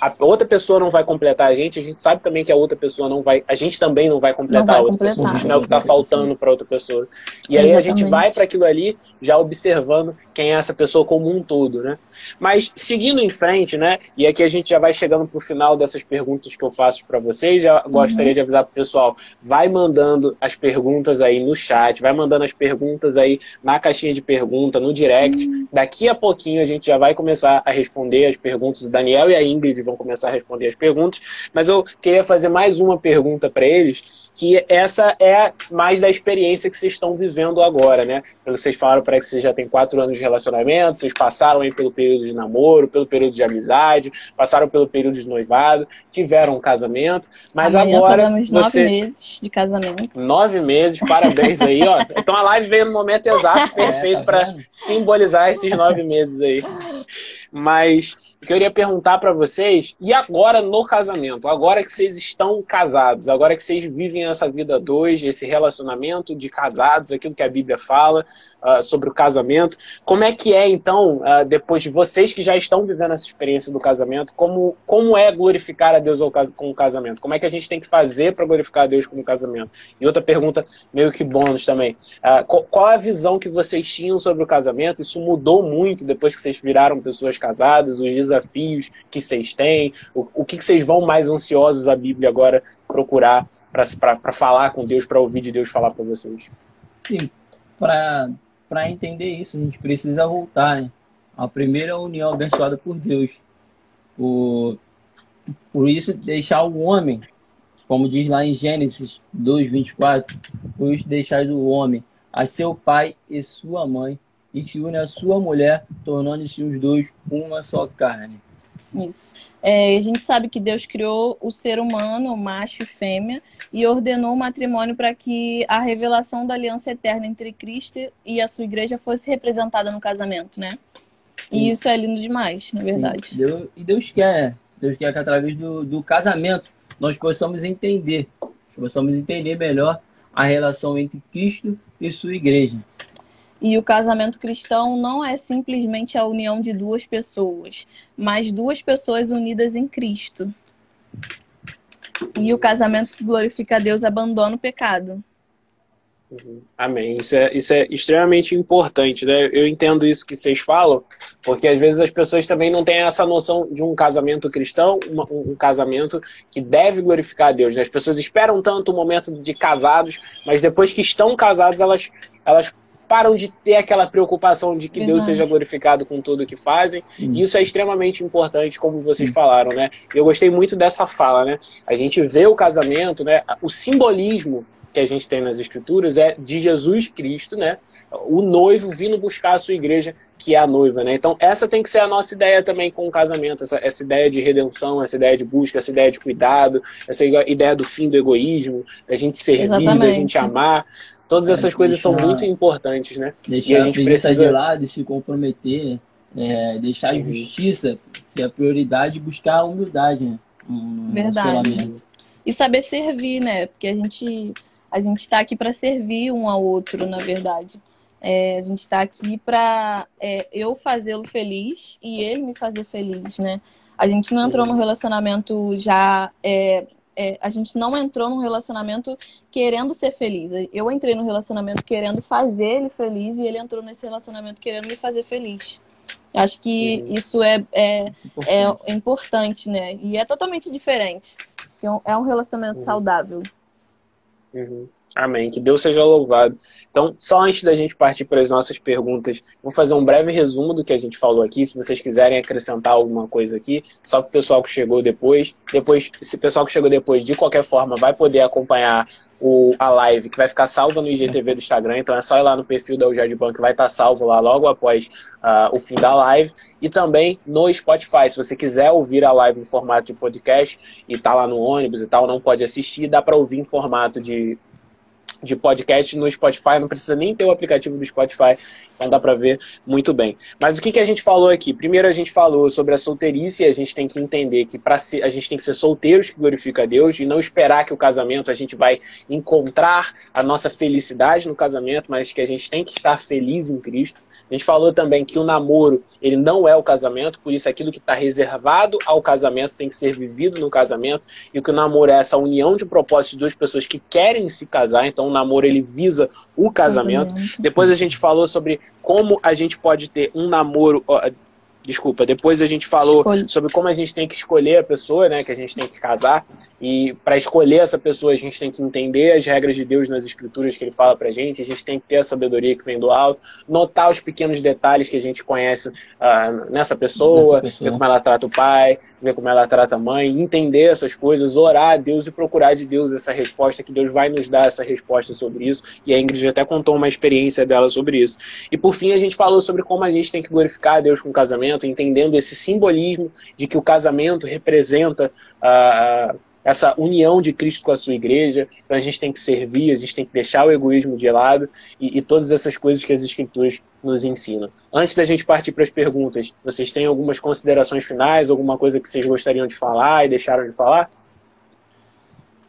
a outra pessoa não vai completar a gente, a gente sabe também que a outra pessoa não vai, a gente também não vai completar não vai a outra completar, pessoa, isso não é o que está faltando para outra pessoa. E Exatamente. aí a gente vai para aquilo ali já observando quem é essa pessoa como um todo, né? Mas seguindo em frente, né? E aqui a gente já vai chegando para o final dessas perguntas que eu faço para vocês. Gostaria uhum. de avisar para o pessoal, vai mandando as perguntas aí no chat, vai mandando as perguntas aí na caixinha de pergunta, no direct. Uhum. Daqui a pouquinho a gente já vai começar a responder as perguntas do Daniel e a Ingrid vão começar a responder as perguntas, mas eu queria fazer mais uma pergunta para eles, que essa é mais da experiência que vocês estão vivendo agora, né? Pelo que vocês falaram, parece que vocês já têm quatro anos de relacionamento, vocês passaram aí pelo período de namoro, pelo período de amizade, passaram pelo período de noivado, tiveram um casamento, mas Amanhã agora você... nove meses de casamento. Nove meses, parabéns aí, ó. *laughs* Então a live veio no momento exato, perfeito é, tá para simbolizar esses nove meses aí. Mas eu queria perguntar para vocês, e agora no casamento? Agora que vocês estão casados, agora que vocês vivem essa vida dois, esse relacionamento de casados, aquilo que a Bíblia fala uh, sobre o casamento, como é que é então, uh, depois de vocês que já estão vivendo essa experiência do casamento, como, como é glorificar a Deus com o casamento? Como é que a gente tem que fazer para glorificar a Deus com o casamento? E outra pergunta, meio que bônus também, uh, qual, qual a visão que vocês tinham sobre o casamento? Isso mudou muito depois que vocês viraram pessoas casadas, os desafios que vocês têm? O, o que, vocês vão mais ansiosos a Bíblia agora procurar para falar com Deus, para ouvir de Deus falar para vocês? Sim, para entender isso, a gente precisa voltar né? a primeira união abençoada por Deus. Por, por isso, deixar o homem, como diz lá em Gênesis 2, 24, por isso deixar o homem a seu pai e sua mãe e se une à sua mulher, tornando-se os dois uma só carne. Isso. É, a gente sabe que Deus criou o ser humano, macho e fêmea, e ordenou o matrimônio para que a revelação da aliança eterna entre Cristo e a sua igreja fosse representada no casamento, né? E isso é lindo demais, na verdade. E Deus, e Deus quer, Deus quer que através do, do casamento nós possamos entender, possamos entender melhor a relação entre Cristo e sua igreja. E o casamento cristão não é simplesmente a união de duas pessoas, mas duas pessoas unidas em Cristo. E o casamento que glorifica a Deus abandona o pecado. Uhum. Amém. Isso é, isso é extremamente importante, né? Eu entendo isso que vocês falam, porque às vezes as pessoas também não têm essa noção de um casamento cristão, um, um casamento que deve glorificar a Deus. Né? As pessoas esperam tanto o momento de casados, mas depois que estão casados, elas, elas param de ter aquela preocupação de que Verdade. Deus seja glorificado com tudo que fazem. E isso é extremamente importante, como vocês falaram, né? Eu gostei muito dessa fala, né? A gente vê o casamento, né? O simbolismo que a gente tem nas escrituras é de Jesus Cristo, né? O noivo vindo buscar a sua igreja, que é a noiva, né? Então, essa tem que ser a nossa ideia também com o casamento, essa, essa ideia de redenção, essa ideia de busca, essa ideia de cuidado, essa ideia do fim do egoísmo, da gente servir, Exatamente. da gente amar. Todas essas coisas são muito importantes, né? Deixar e a gente precisa de lado se comprometer, é, deixar a uhum. justiça ser a prioridade e buscar a humildade, né? Um, Verdade. E saber servir, né? Porque a gente a gente está aqui para servir um ao outro, na verdade. É, a gente está aqui para é, eu fazê-lo feliz e ele me fazer feliz, né? A gente não entrou no relacionamento já é, é, a gente não entrou num relacionamento querendo ser feliz. Eu entrei no relacionamento querendo fazer ele feliz e ele entrou nesse relacionamento querendo me fazer feliz. Acho que uhum. isso é, é, importante. é importante, né? E é totalmente diferente. É um relacionamento uhum. saudável. Uhum. Amém. Que Deus seja louvado. Então, só antes da gente partir para as nossas perguntas, vou fazer um breve resumo do que a gente falou aqui. Se vocês quiserem acrescentar alguma coisa aqui, só para o pessoal que chegou depois. Depois, esse pessoal que chegou depois, de qualquer forma, vai poder acompanhar o, a live, que vai ficar salva no IGTV do Instagram. Então, é só ir lá no perfil da Ujad Bank, vai estar tá salvo lá logo após uh, o fim da live. E também no Spotify. Se você quiser ouvir a live em formato de podcast e tá lá no ônibus e tal, não pode assistir, dá para ouvir em formato de de podcast no Spotify, não precisa nem ter o aplicativo do Spotify, então dá para ver muito bem. Mas o que, que a gente falou aqui? Primeiro a gente falou sobre a solteirice a gente tem que entender que para a gente tem que ser solteiros que glorifica a Deus e não esperar que o casamento a gente vai encontrar a nossa felicidade no casamento, mas que a gente tem que estar feliz em Cristo. A gente falou também que o namoro, ele não é o casamento, por isso aquilo que está reservado ao casamento tem que ser vivido no casamento, e que o namoro é essa união de propósitos de duas pessoas que querem se casar, então o namoro ele visa o casamento. casamento. Depois a gente falou sobre como a gente pode ter um namoro desculpa, depois a gente falou Escolhe. sobre como a gente tem que escolher a pessoa, né, que a gente tem que casar, e para escolher essa pessoa a gente tem que entender as regras de Deus nas escrituras que ele fala pra gente, a gente tem que ter a sabedoria que vem do alto, notar os pequenos detalhes que a gente conhece uh, nessa pessoa, nessa pessoa, ver como ela trata o pai, ver como ela trata a mãe, entender essas coisas, orar a Deus e procurar de Deus essa resposta, que Deus vai nos dar essa resposta sobre isso. E a Ingrid até contou uma experiência dela sobre isso. E por fim, a gente falou sobre como a gente tem que glorificar a Deus com o casamento, entendendo esse simbolismo de que o casamento representa a. Uh, essa união de Cristo com a sua igreja. Então a gente tem que servir, a gente tem que deixar o egoísmo de lado e, e todas essas coisas que as escrituras nos ensinam. Antes da gente partir para as perguntas, vocês têm algumas considerações finais, alguma coisa que vocês gostariam de falar e deixaram de falar?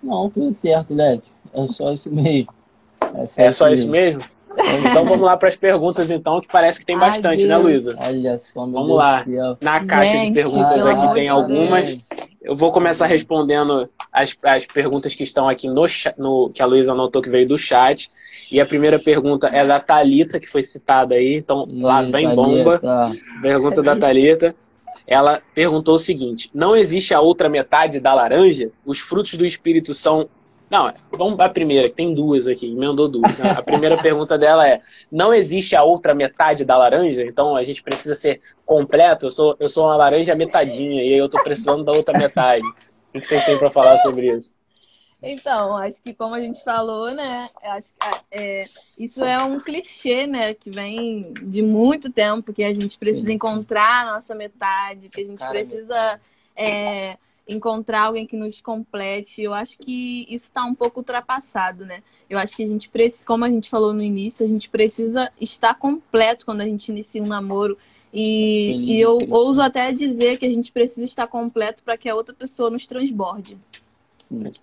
Não, tudo certo, Led. É só isso mesmo. É só, é só isso mesmo? Então vamos lá para as perguntas, então, que parece que tem bastante, Ai, né, Luísa? Olha só, meu Vamos Deus lá. Na caixa gente, de perguntas aqui tem algumas. Eu vou começar respondendo as, as perguntas que estão aqui no, no que a Luísa anotou que veio do chat. E a primeira pergunta é da Talita que foi citada aí. Então, Ih, lá vem bomba. Pergunta da Talita. Ela perguntou o seguinte: Não existe a outra metade da laranja? Os frutos do espírito são não, vamos a primeira, que tem duas aqui, emendou duas. A primeira *laughs* pergunta dela é: não existe a outra metade da laranja? Então a gente precisa ser completo. Eu sou, eu sou uma laranja metadinha e aí eu tô precisando da outra metade. O que vocês têm para falar sobre isso? Então, acho que como a gente falou, né? Acho que é, isso é um clichê, né? Que vem de muito tempo, que a gente precisa Sim. encontrar a nossa metade, que a gente precisa é, encontrar alguém que nos complete. Eu acho que isso está um pouco ultrapassado, né? Eu acho que a gente precisa, como a gente falou no início, a gente precisa estar completo quando a gente inicia um namoro. E, e eu ouso até dizer que a gente precisa estar completo para que a outra pessoa nos transborde.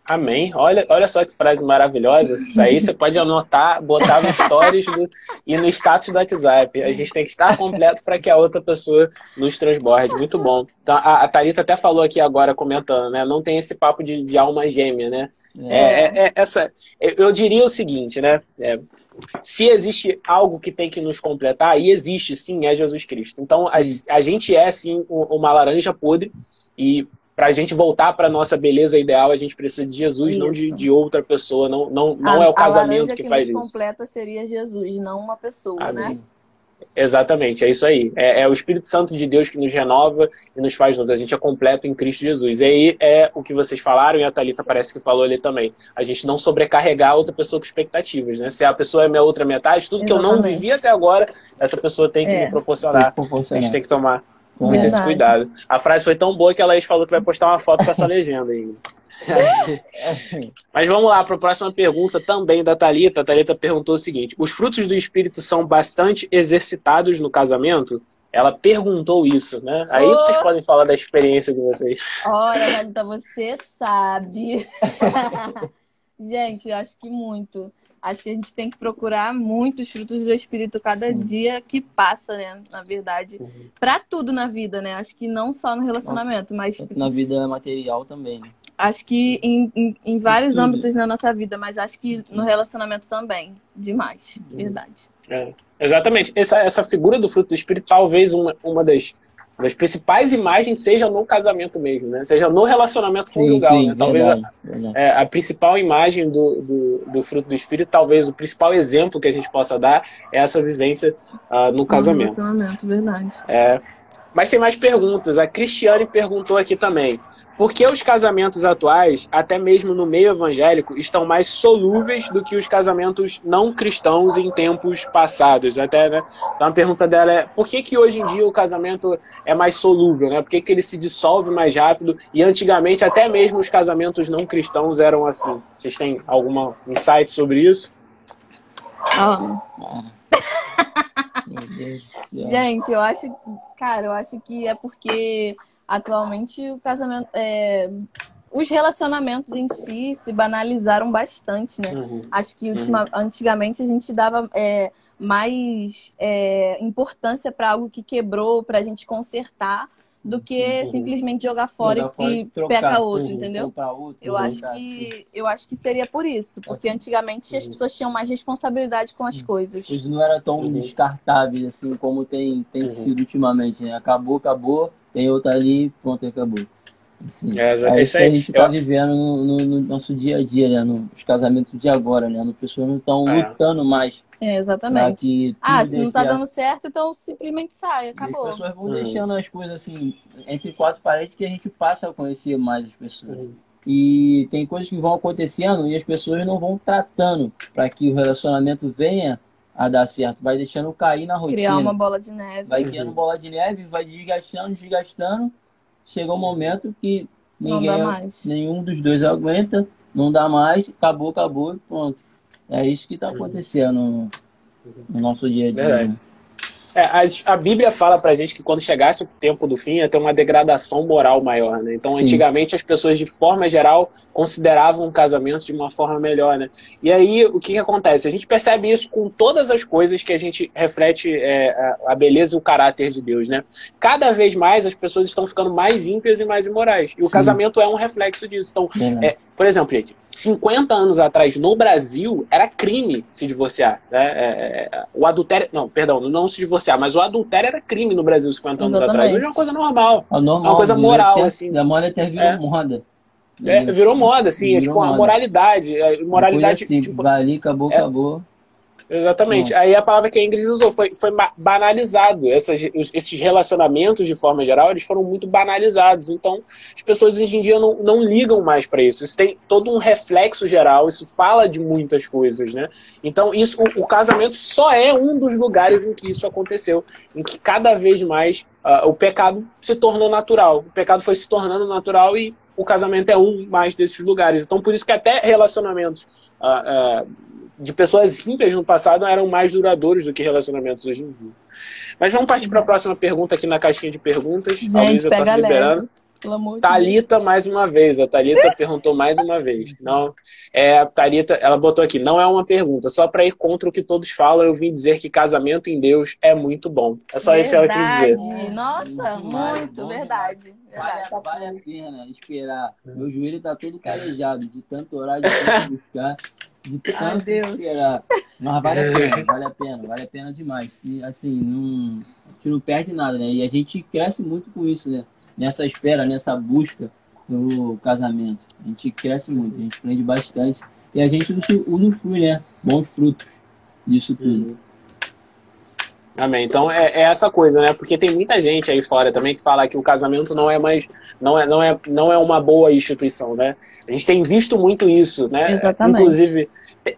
Amém. Olha, olha só que frase maravilhosa. Isso aí você pode anotar, botar no stories do, e no status do WhatsApp. A gente tem que estar completo para que a outra pessoa nos transborde. Muito bom. Então, a, a Thalita até falou aqui agora, comentando, né? Não tem esse papo de, de alma gêmea, né? É. É, é, é essa, eu diria o seguinte, né? É, se existe algo que tem que nos completar, e existe sim, é Jesus Cristo. Então, a, a gente é sim uma laranja podre e para a gente voltar para nossa beleza ideal, a gente precisa de Jesus, isso. não de, de, outra pessoa. Não, não, não a, é o casamento que, que faz isso. completa seria Jesus, não uma pessoa, Amém. né? Exatamente, é isso aí. É, é, o Espírito Santo de Deus que nos renova e nos faz novos. A gente é completo em Cristo Jesus. E aí é o que vocês falaram, e a Thalita parece que falou ali também. A gente não sobrecarregar a outra pessoa com expectativas, né? Se a pessoa é minha outra metade, tudo Exatamente. que eu não vivi até agora, essa pessoa tem que é, me proporcionar. Que proporcionar. A gente tem que tomar muito esse cuidado. A frase foi tão boa que a Laís falou que vai postar uma foto com essa *laughs* legenda aí. Mas vamos lá para a próxima pergunta também da Talita. A Talita perguntou o seguinte: os frutos do espírito são bastante exercitados no casamento? Ela perguntou isso, né? Aí oh. vocês podem falar da experiência de vocês. Ora, Thalita, você sabe. *laughs* Gente, eu acho que muito. Acho que a gente tem que procurar muitos frutos do Espírito cada Sim. dia que passa, né? Na verdade. Uhum. Para tudo na vida, né? Acho que não só no relacionamento, mas. Na vida material também, né? Acho que em, em, em vários âmbitos na nossa vida, mas acho que no relacionamento também. Demais, uhum. verdade. É, exatamente. Essa, essa figura do fruto do Espírito, talvez uma, uma das as principais imagens seja no casamento mesmo, né? Seja no relacionamento conjugal, sim, sim, né? Talvez verdade, a, verdade. É, a, principal imagem do, do, do, fruto do espírito, talvez o principal exemplo que a gente possa dar é essa vivência uh, no casamento. No relacionamento, verdade. É, mas tem mais perguntas. A Cristiane perguntou aqui também. Por que os casamentos atuais, até mesmo no meio evangélico, estão mais solúveis do que os casamentos não cristãos em tempos passados? Até, né? Então a pergunta dela é: por que, que hoje em dia o casamento é mais solúvel? Né? Por que, que ele se dissolve mais rápido? E antigamente, até mesmo os casamentos não cristãos eram assim. Vocês têm algum insight sobre isso? Oh. Gente, eu acho, cara, eu acho que é porque atualmente o casamento, é, os relacionamentos em si se banalizaram bastante, né? Uhum. Acho que ultima, uhum. antigamente a gente dava é, mais é, importância para algo que quebrou, para a gente consertar, do que uhum. simplesmente jogar fora jogar e, e trocar, peca outro, uhum. entendeu? Outro, eu acho que eu acho que seria por isso, porque antigamente as uhum. pessoas tinham mais responsabilidade com as coisas. Hoje não era tão uhum. descartável assim como tem tem uhum. sido ultimamente, né? Acabou, acabou, tem outra ali, pronto, acabou. Assim, é, é isso que a gente está eu... vivendo no, no, no, nosso dia a dia, né? Nos casamentos de agora, né? As pessoas não estão é. lutando mais é, exatamente. Ah, se não tá dando certo, então simplesmente sai, acabou. as pessoas vão uhum. deixando as coisas assim, entre quatro paredes, que a gente passa a conhecer mais as pessoas. Uhum. E tem coisas que vão acontecendo e as pessoas não vão tratando para que o relacionamento venha a dar certo. Vai deixando cair na rotina. Criar uma bola de neve. Vai criando bola de neve, vai desgastando, desgastando. Chega um momento que ninguém, nenhum dos dois aguenta, não dá mais, acabou, acabou, pronto. É isso que está acontecendo no, nosso dia a dia. Né? É, a, a, Bíblia fala pra gente que quando chegasse o tempo do fim ia ter uma degradação moral maior, né? Então, Sim. antigamente as pessoas, de forma geral, consideravam o casamento de uma forma melhor, né? E aí, o que, que acontece? A gente percebe isso com todas as coisas que a gente reflete é, a, a, beleza e o caráter de Deus, né? Cada vez mais as pessoas estão ficando mais ímpias e mais imorais. E o Sim. casamento é um reflexo disso. Então, é, por exemplo, gente, 50 anos atrás no Brasil era crime se divorciar. Né? É, é, o adultério. Não, perdão, não se divorciar, mas o adultério era crime no Brasil 50 anos Exatamente. atrás. Hoje é uma coisa normal. É, normal, é uma coisa moral, assim. Da moda até virou é. moda. É, virou moda, assim, virou é tipo moda. uma moralidade. A moralidade. Assim, tipo, ali, acabou, é, acabou. Exatamente. Aí a palavra que a Ingrid usou foi, foi banalizado. Essas, esses relacionamentos, de forma geral, eles foram muito banalizados. Então, as pessoas hoje em dia não, não ligam mais para isso. Isso tem todo um reflexo geral, isso fala de muitas coisas, né? Então, isso, o, o casamento só é um dos lugares em que isso aconteceu, em que cada vez mais uh, o pecado se tornou natural. O pecado foi se tornando natural e o casamento é um mais desses lugares. Então, por isso que até relacionamentos uh, uh, de pessoas ímpias no passado eram mais duradouros do que relacionamentos hoje em dia. Mas vamos partir para a próxima pergunta aqui na caixinha de perguntas. Gente, a Luísa está se liberando. Talita mais uma vez. A Talita *laughs* perguntou mais uma vez. Não, é a Talita, ela botou aqui, não é uma pergunta, só para ir contra o que todos falam, eu vim dizer que casamento em Deus é muito bom. É só verdade. isso que ela quis dizer. Nossa, muito, muito verdade. Vale, vale, a pena esperar. Meu joelho tá todo calejado de tanto orar, de tanto buscar, de tanto Deus. esperar. Mas vale a pena, vale a pena, vale a pena demais. E, assim, não, a gente não perde nada, né? E a gente cresce muito com isso, né? Nessa espera, nessa busca no casamento. A gente cresce muito, a gente aprende bastante. E a gente usufrui, né? Bons frutos disso tudo. Uhum. Amém. Então é, é, essa coisa, né? Porque tem muita gente aí fora também que fala que o casamento não é mais, não é, não é, não é uma boa instituição, né? A gente tem visto muito isso, né? Exatamente. Inclusive,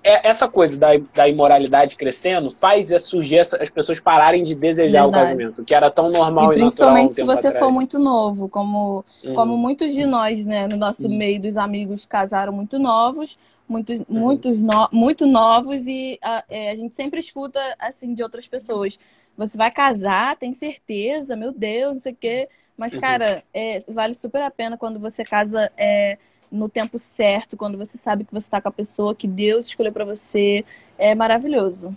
é, essa coisa da, da imoralidade crescendo faz surgir essa, as pessoas pararem de desejar Verdade. o casamento, que era tão normal e, e principalmente se você atrás. for muito novo, como, uhum. como muitos de nós, né? No nosso uhum. meio dos amigos casaram muito novos muitos, uhum. muitos no, muito novos e a, é, a gente sempre escuta assim de outras pessoas. Você vai casar, tem certeza, meu Deus, não sei o quê. Mas, uhum. cara, é, vale super a pena quando você casa é, no tempo certo, quando você sabe que você está com a pessoa que Deus escolheu para você. É maravilhoso.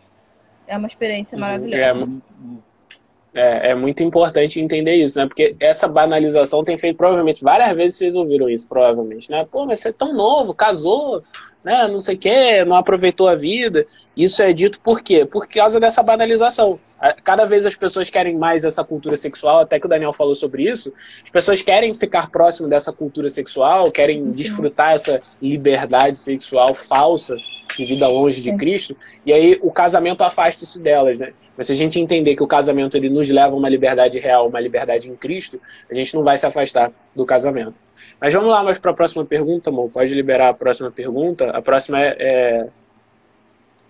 É uma experiência uhum. maravilhosa. É, é, é, muito importante entender isso, né? Porque essa banalização tem feito, provavelmente, várias vezes vocês ouviram isso, provavelmente, né? Pô, mas você é tão novo, casou, né? Não sei o quê, não aproveitou a vida. Isso é dito por quê? Por causa dessa banalização. Cada vez as pessoas querem mais essa cultura sexual, até que o Daniel falou sobre isso. As pessoas querem ficar próximo dessa cultura sexual, querem uhum. desfrutar essa liberdade sexual falsa de vida longe de Cristo, e aí o casamento afasta isso delas, né? Mas se a gente entender que o casamento ele nos leva a uma liberdade real, uma liberdade em Cristo, a gente não vai se afastar do casamento. Mas vamos lá mais para a próxima pergunta, amor. Pode liberar a próxima pergunta. A próxima é, é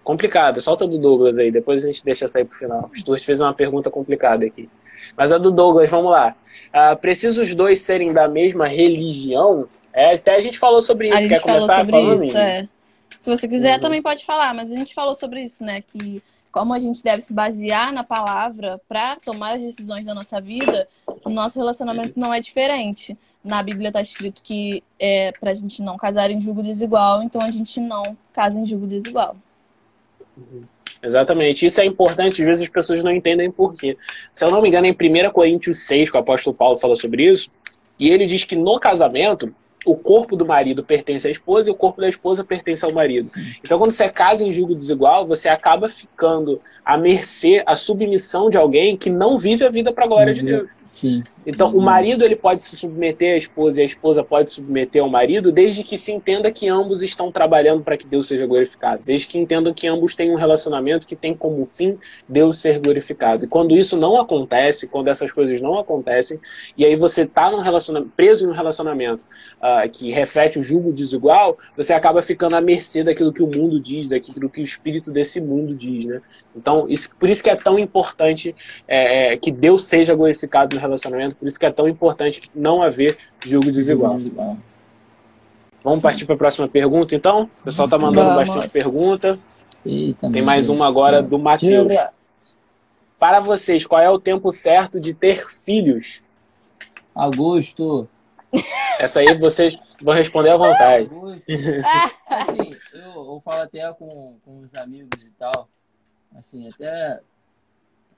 complicada. Solta do Douglas aí, depois a gente deixa sair para o final. O Stuart fez uma pergunta complicada aqui. Mas a do Douglas, vamos lá. Uh, precisa os dois serem da mesma religião? É, até a gente falou sobre isso. Quer começar falando? Isso, é. Se você quiser, uhum. também pode falar, mas a gente falou sobre isso, né? Que como a gente deve se basear na palavra para tomar as decisões da nossa vida, o nosso relacionamento não é diferente. Na Bíblia está escrito que é para a gente não casar em julgo desigual, então a gente não casa em julgo desigual. Uhum. Exatamente. Isso é importante, às vezes as pessoas não entendem por quê. Se eu não me engano, em 1 Coríntios 6, que o apóstolo Paulo fala sobre isso, e ele diz que no casamento, o corpo do marido pertence à esposa e o corpo da esposa pertence ao marido. Então, quando você casa em julgo desigual, você acaba ficando à mercê, à submissão de alguém que não vive a vida para a glória uhum. de Deus. Sim. Então, uhum. o marido ele pode se submeter à esposa e a esposa pode se submeter ao marido, desde que se entenda que ambos estão trabalhando para que Deus seja glorificado, desde que entendam que ambos têm um relacionamento que tem como fim Deus ser glorificado. E quando isso não acontece, quando essas coisas não acontecem, e aí você está num relacionamento, preso em um relacionamento uh, que reflete o julgo desigual, você acaba ficando à mercê daquilo que o mundo diz, daquilo que o espírito desse mundo diz, né? Então, isso, por isso que é tão importante é, que Deus seja glorificado no relacionamento, por isso que é tão importante não haver julgo desigual. Vamos Sim. partir para a próxima pergunta, então? O pessoal está mandando Vamos. bastante pergunta. Eita, Tem mais uma agora do Matheus. Para vocês, qual é o tempo certo de ter filhos? Agosto. Essa aí vocês vão responder à vontade. assim, eu, eu falo até com, com os amigos e tal. Assim, até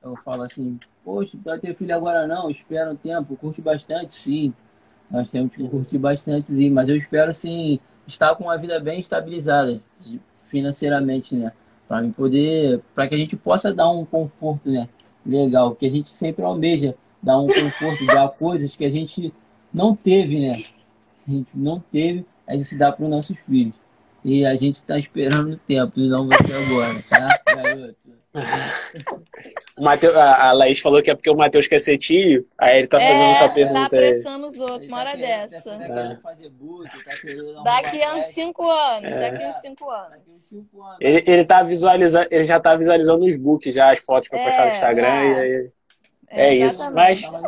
eu falo assim, poxa, vai ter filho agora não, espera um tempo, curte bastante, sim. Nós temos que curtir bastante, sim, mas eu espero, assim, estar com uma vida bem estabilizada financeiramente, né? Para poder, para que a gente possa dar um conforto, né? Legal, que a gente sempre almeja dar um conforto, dar coisas que a gente não teve, né? A gente não teve, a gente dá para os nossos filhos. E a gente tá esperando o tempo, e não vai ser agora, tá, garoto? O Mateus, a, a Laís falou que é porque o Matheus quer ser tio, aí ele tá fazendo É, essa tá pergunta aí. apressando os outros, uma hora dessa. Tá fazer boot, tá Daqui a uns festa. 5 anos, É. daqui a uns 5 anos. Daqui uns cinco anos. Ele, ele, tá visualizando, ele já tá visualizando nos books já as fotos pra postar no É, Instagram. é. E aí, É isso, mas- Tá,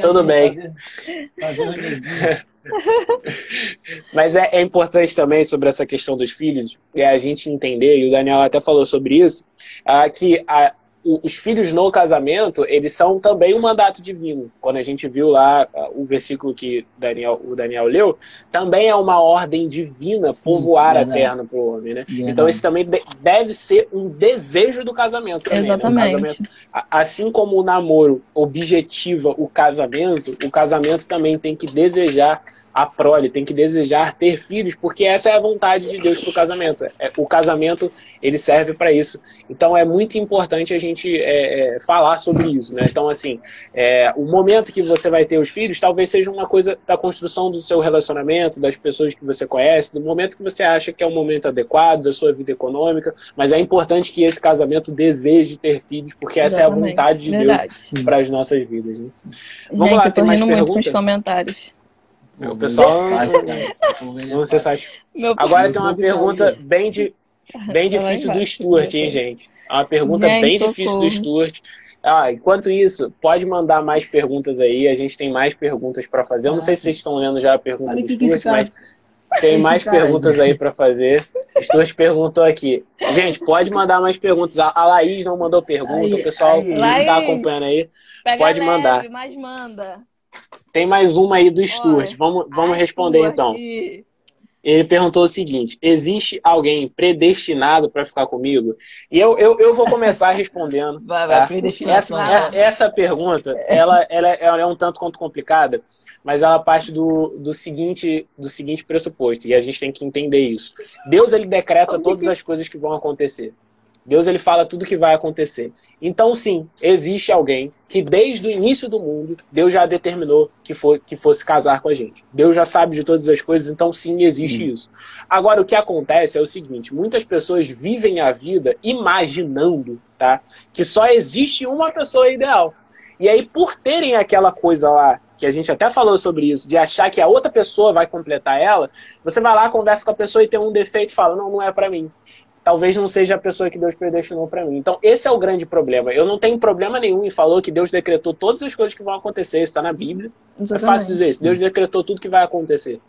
Tudo bem. Fazer, fazer. *laughs* *laughs* mas é, é importante também sobre essa questão dos filhos, é a gente entender, e o Daniel até falou sobre isso, ah, que a- os filhos no casamento, eles são também um mandato divino. Quando a gente viu lá ah, o versículo que Daniel, o Daniel leu, também é uma ordem divina povoar a verdade. terra para o homem, né? Então esse também de- deve ser um desejo do casamento também, né? Um Exatamente. casamento A- Assim como o namoro objetiva o casamento, o casamento também tem que desejar a prole, tem que desejar ter filhos, porque essa é a vontade de Deus para o casamento. É, o casamento ele serve para isso. Então é muito importante a gente é, é, falar sobre isso, né? Então assim, é, o momento que você vai ter os filhos, talvez seja uma coisa da construção do seu relacionamento, das pessoas que você conhece, do momento que você acha que é o momento adequado da sua vida econômica, mas é importante que esse casamento deseje ter filhos, porque essa é a Exatamente, vontade de Deus verdade. para as nossas vidas. Né? Vamos Gente, lá, eu tô tem mais rindo muito com os comentários. O pessoal- Não Não sei se acha. Meu Agora tem uma pergunta bem, de, bem difícil do Stuart, hein, gente? É uma pergunta Gente, bem difícil do socorro. Stuart. Ah, enquanto isso, pode mandar mais perguntas aí. A gente tem mais perguntas para fazer. Eu não sei se vocês estão lendo já a pergunta Olha do Stuart, mas tem *laughs* mais perguntas aí. para fazer. O Stuart perguntou aqui. Gente, pode mandar mais perguntas. A Laís não mandou pergunta. Aí, o pessoal que tá Laís. acompanhando aí. Pega Pode leve, mandar. mas manda. Tem mais uma aí do Stuart. Olha, Vamos, vamos Ai, responder Stuart. então. Ele perguntou o seguinte: existe alguém predestinado para ficar comigo? E eu, eu, eu vou começar *laughs* respondendo. Vai, tá? vai, predestinação. Essa, é- essa pergunta, ela, ela, é- ela é um tanto quanto complicada, mas ela parte do, do, seguinte, do seguinte pressuposto, e a gente tem que entender isso. Deus, ele decreta todas as coisas que vão acontecer. Deus, ele fala tudo que vai acontecer. Então, sim, existe alguém que desde o início do mundo, Deus já determinou que, for, que fosse casar com a gente. Deus já sabe de todas as coisas, então sim, existe isso. Agora, o que acontece é o seguinte: muitas pessoas vivem a vida imaginando tá, que só existe uma pessoa ideal. E aí, por terem aquela coisa lá, que a gente até falou sobre isso, de achar que a outra pessoa vai completar ela, você vai lá, conversa com a pessoa e tem um defeito e fala: não, não é pra mim. Talvez não seja a pessoa que Deus predestinou pra mim. Então, esse é o grande problema. Eu não tenho problema nenhum em falar que Deus decretou todas as coisas que vão acontecer. Isso está na Bíblia. É fácil dizer isso. Deus decretou tudo que vai acontecer.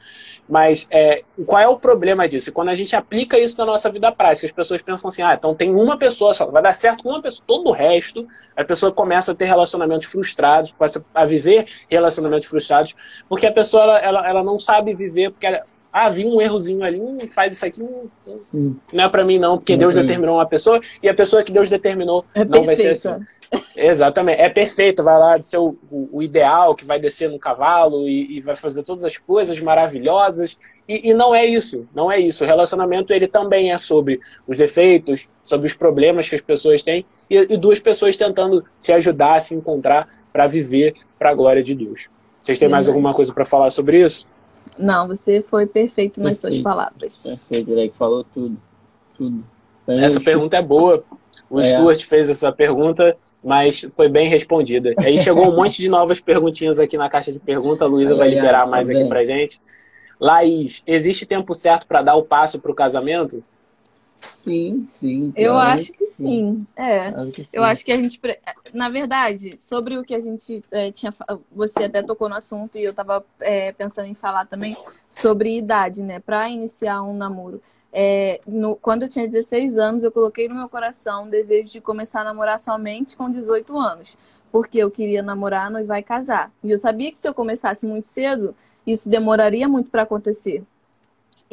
Mas é, qual é o problema disso? Quando a gente aplica isso na nossa vida prática, as pessoas pensam assim: ah, então tem uma pessoa só, vai dar certo com uma pessoa. Todo o resto, a pessoa começa a ter relacionamentos frustrados, começa a viver relacionamentos frustrados, porque a pessoa ela, ela, ela não sabe viver, porque ela, ah, vi um errozinho ali, faz isso aqui, Sim. não é pra mim não, porque Não Deus mim. determinou uma pessoa e a pessoa que Deus determinou É não vai ser assim. perfeita. Exatamente. É perfeita, vai lá ser o, o, ideal, que vai descer no cavalo e, e vai fazer todas as coisas maravilhosas. E, e não é isso, não é isso. O relacionamento ele também é sobre os defeitos, sobre os problemas que as pessoas têm e, e duas pessoas tentando se ajudar, se encontrar para viver para a glória de Deus. Vocês têm mais alguma coisa para falar sobre isso? Não, você foi perfeito nas suas Perfeito. palavras. Perfeito, Drake falou tudo. Tudo. Essa pergunta é boa. O É. Stuart fez essa pergunta, mas foi bem respondida. Aí chegou um monte de novas perguntinhas aqui na caixa de pergunta. A Luísa Ai, vai ai, liberar ai, mais tá aqui bem. pra gente. Laís, existe tempo certo para dar o passo pro casamento? Sim, sim. Eu claro acho que sim. É. Claro que sim. Eu acho que a gente, na verdade, sobre o que a gente é, tinha, você até tocou no assunto e eu tava é, pensando em falar também sobre idade, né, para iniciar um namoro. É, no- quando eu tinha 16 anos, eu coloquei no meu coração o desejo de começar a namorar somente com 18 anos, porque eu queria namorar, noivar e casar. E eu sabia que se eu começasse muito cedo, isso demoraria muito para acontecer.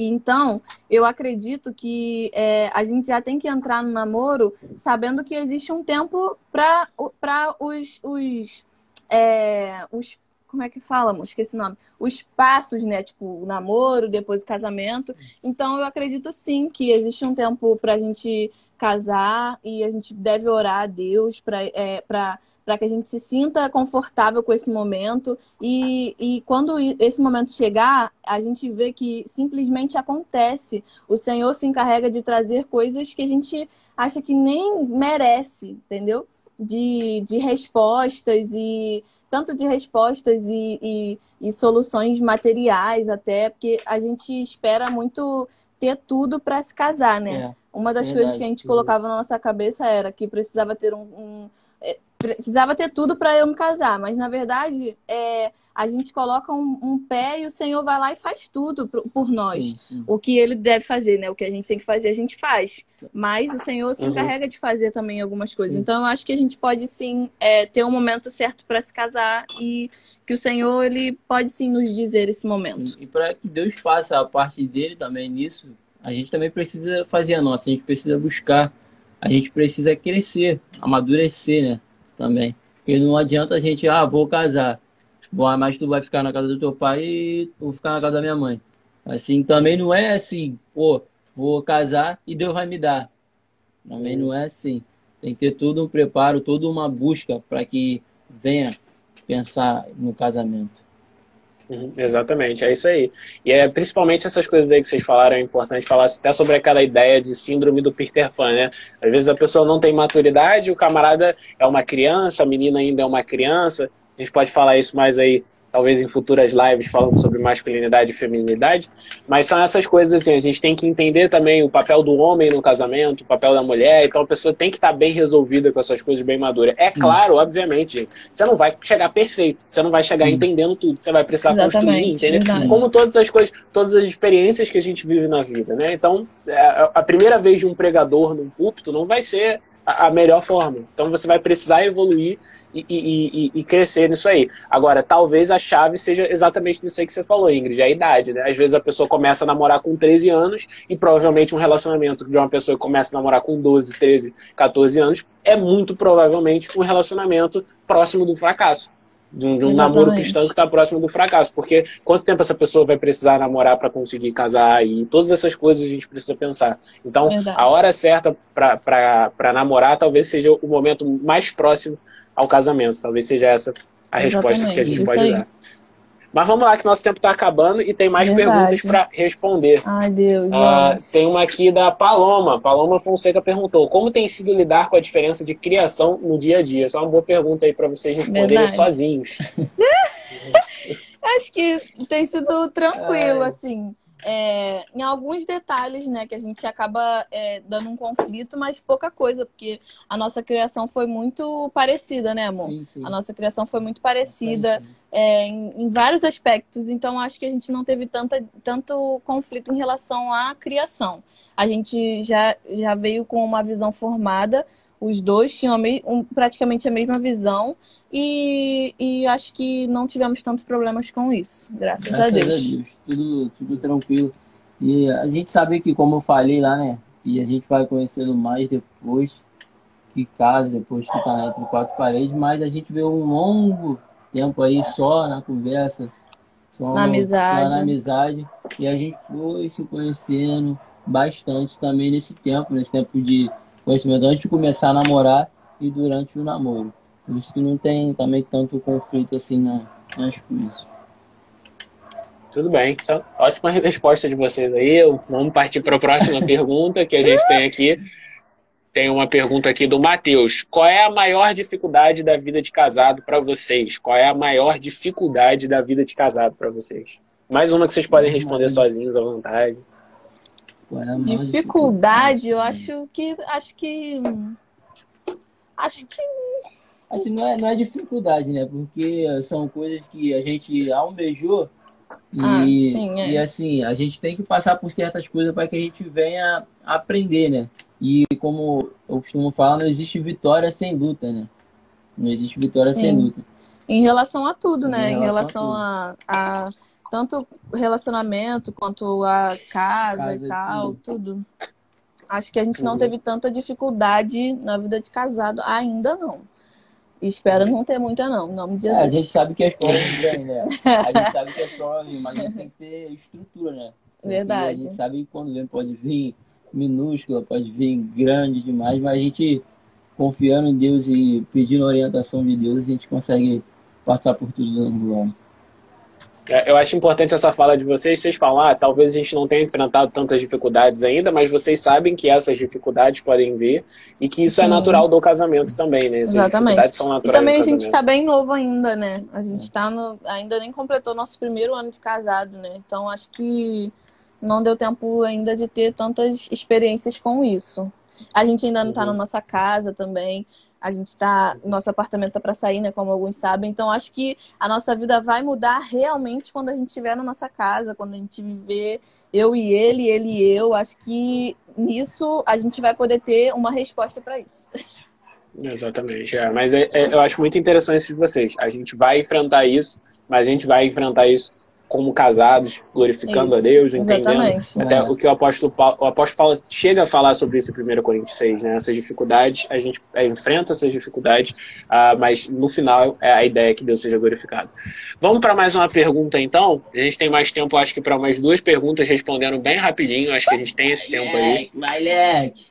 Então, eu acredito que é, a gente já tem que entrar no namoro sabendo que existe um tempo para os, os, é, os. Como é que fala, amor? Esqueci o nome. Os passos, né? Tipo, o namoro, depois o casamento. Então, eu acredito sim que existe um tempo pra gente casar e a gente deve orar a Deus para é, pra, pra que a gente se sinta confortável com esse momento. E, e quando esse momento chegar, a gente vê que simplesmente acontece. O Senhor se encarrega de trazer coisas que a gente acha que nem merece, entendeu? De, de respostas e tanto de respostas e, e, e soluções materiais até, porque a gente espera muito ter tudo para se casar, né? É, Uma das verdade, coisas que a gente colocava na nossa cabeça era que precisava ter um, um é, precisava ter tudo para eu me casar, mas na verdade é, a gente coloca um, um, pé e o Senhor vai lá e faz tudo por, por nós. Sim, sim. O que ele deve fazer, né? O que a gente tem que fazer, a gente faz. Mas o Senhor se uhum. encarrega de fazer também algumas coisas. Sim. Então eu acho que a gente pode sim é, ter um momento certo para se casar e que o Senhor ele pode sim nos dizer esse momento. E para que Deus faça a parte dele também nisso, a gente também precisa fazer a nossa. A gente precisa buscar. A gente precisa crescer, amadurecer, né? Também. Porque não adianta a gente, ah, vou casar Bom, mas tu vai ficar na casa do teu pai e vou ficar na casa da minha mãe. Assim, também não é assim, pô, vou casar e Deus vai me dar. Também não é assim. Tem que ter todo um preparo, toda uma busca para que venha pensar no casamento. Uhum, exatamente, é isso aí. E é principalmente essas coisas aí que vocês falaram, é importante falar até sobre aquela ideia de síndrome do Peter Pan, né? Às vezes a pessoa não tem maturidade, o camarada é uma criança, a menina ainda é uma criança, a gente pode falar isso mais aí, talvez em futuras lives, falando sobre masculinidade e feminilidade. Mas são essas coisas assim, a gente tem que entender também o papel do homem no casamento, o papel da mulher. Então a pessoa tem que estar bem resolvida com essas coisas bem maduras. É claro, hum. obviamente, você não vai chegar perfeito, você não vai chegar hum. entendendo tudo, você vai precisar Exatamente, construir, entender? Como todas as coisas, todas as experiências que a gente vive na vida, né? Então, é, a primeira vez de um pregador num púlpito não vai ser a melhor forma. Então você vai precisar evoluir e, e, e, e, crescer nisso aí. Agora, talvez a chave seja exatamente isso aí que você falou, Ingrid, a idade, né? Às vezes a pessoa começa a namorar com 13 anos e provavelmente um relacionamento de uma pessoa que começa a namorar com 12, 13, 14 anos é muito provavelmente um relacionamento próximo do fracasso de um, de um namoro cristão que está próximo do fracasso. Porque quanto tempo essa pessoa vai precisar namorar para conseguir casar? E todas essas coisas a gente precisa pensar. Então, Verdade. a hora certa para namorar talvez seja o momento mais próximo ao casamento. Talvez seja essa a Exatamente. resposta que a gente Isso pode aí. dar. Mas vamos lá, que nosso tempo está acabando e tem mais Verdade. perguntas para responder. Ai, Deus. Uh, tem uma aqui da Paloma. Paloma Fonseca perguntou: Como tem sido lidar com a diferença de criação no dia a dia? Só uma boa pergunta aí para vocês responderem Verdade. sozinhos. *laughs* Acho que tem sido tranquilo, assim é, em alguns detalhes, né, que a gente acaba é, dando um conflito, mas pouca coisa, porque a nossa criação foi muito parecida, né, amor? Sim, sim. A nossa criação foi muito parecida é, em, em, vários aspectos, então acho que a gente não teve tanta, tanto conflito em relação à criação. A gente já, já veio com uma visão formada, os dois tinham a me, um, praticamente a mesma visão. E, e acho que não tivemos tantos problemas com isso, graças, graças a, Deus. a Deus. Tudo, tudo tranquilo. E a gente sabe que, como eu falei lá, né? E a gente vai conhecendo mais depois que casa, depois que tá entre quatro paredes, mas a gente vê um longo tempo aí só na conversa, só na amizade. Só na amizade. E a gente foi se conhecendo bastante também nesse tempo, nesse tempo de conhecimento antes de começar a namorar e durante o namoro. Por isso que não tem também tanto conflito assim na, nas coisas. Tudo bem. Então, ótima resposta de vocês aí. Vamos partir para a próxima *laughs* pergunta que a gente tem aqui. Tem uma pergunta aqui do Matheus. Qual é a maior dificuldade da vida de casado para vocês? Qual é a maior dificuldade da vida de casado para vocês? Mais uma que vocês podem responder sozinhos à vontade. É dificuldade, dificuldade, eu acho que acho que acho que Assim, não é, não é dificuldade, né? Porque são coisas que a gente almejou e, ah, sim, é. e assim, a gente tem que passar por certas coisas para que a gente venha aprender, né? E como eu costumo falar, não existe vitória sem luta, né? Não existe vitória sim. sem luta. Em relação a tudo, né? Em relação, em relação a, a, a, tanto relacionamento quanto a casa, casa e tal, tudo. tudo. Acho que a gente não teve tanta dificuldade na vida de casado ainda não. Espero não ter muita, não, em nome de É, Jesus. a gente sabe que as provas vêm, né? *laughs* A gente sabe que as provas vêm, mas a gente tem que ter estrutura, né? Porque Verdade. A gente sabe que quando vem pode vir minúscula, pode vir grande demais, mas a gente confiando em Deus e pedindo orientação de Deus, a gente consegue passar por tudo dando ano. É, Eu acho importante essa fala de vocês. Vocês falam, ah, talvez a gente não tenha enfrentado tantas dificuldades ainda, mas vocês sabem que essas dificuldades podem vir e que isso é Sim. natural do casamento também, né? Essas Exatamente. dificuldades são E naturais também do a gente casamento. tá bem novo ainda, né? A gente tá no. Ainda nem completou nosso primeiro ano de casado, né? Então acho que não deu tempo ainda de ter tantas experiências com isso. A gente ainda não tá Uhum. na nossa casa também. A gente tá. Nosso apartamento tá pra sair, né? Como alguns sabem. Então acho que a nossa vida vai mudar realmente quando a gente estiver na nossa casa, quando a gente viver eu e ele, ele e eu. Acho que nisso a gente vai poder ter uma resposta pra isso. Exatamente, é. Mas é- é- eu acho muito interessante isso de vocês. A gente vai enfrentar isso, mas a gente vai enfrentar isso como casados, glorificando Isso, a Deus, entendendo Exatamente. Até É. o que o apóstolo Paulo, o apóstolo Paulo chega a falar sobre isso em 1 Coríntios 6, né? Essas dificuldades, a gente é, enfrenta essas dificuldades, ah, mas no final é a ideia que Deus seja glorificado. Vamos para mais uma pergunta então? A gente tem mais tempo, acho que para umas duas perguntas respondendo bem rapidinho, acho que a gente tem esse tempo aí. Moleque!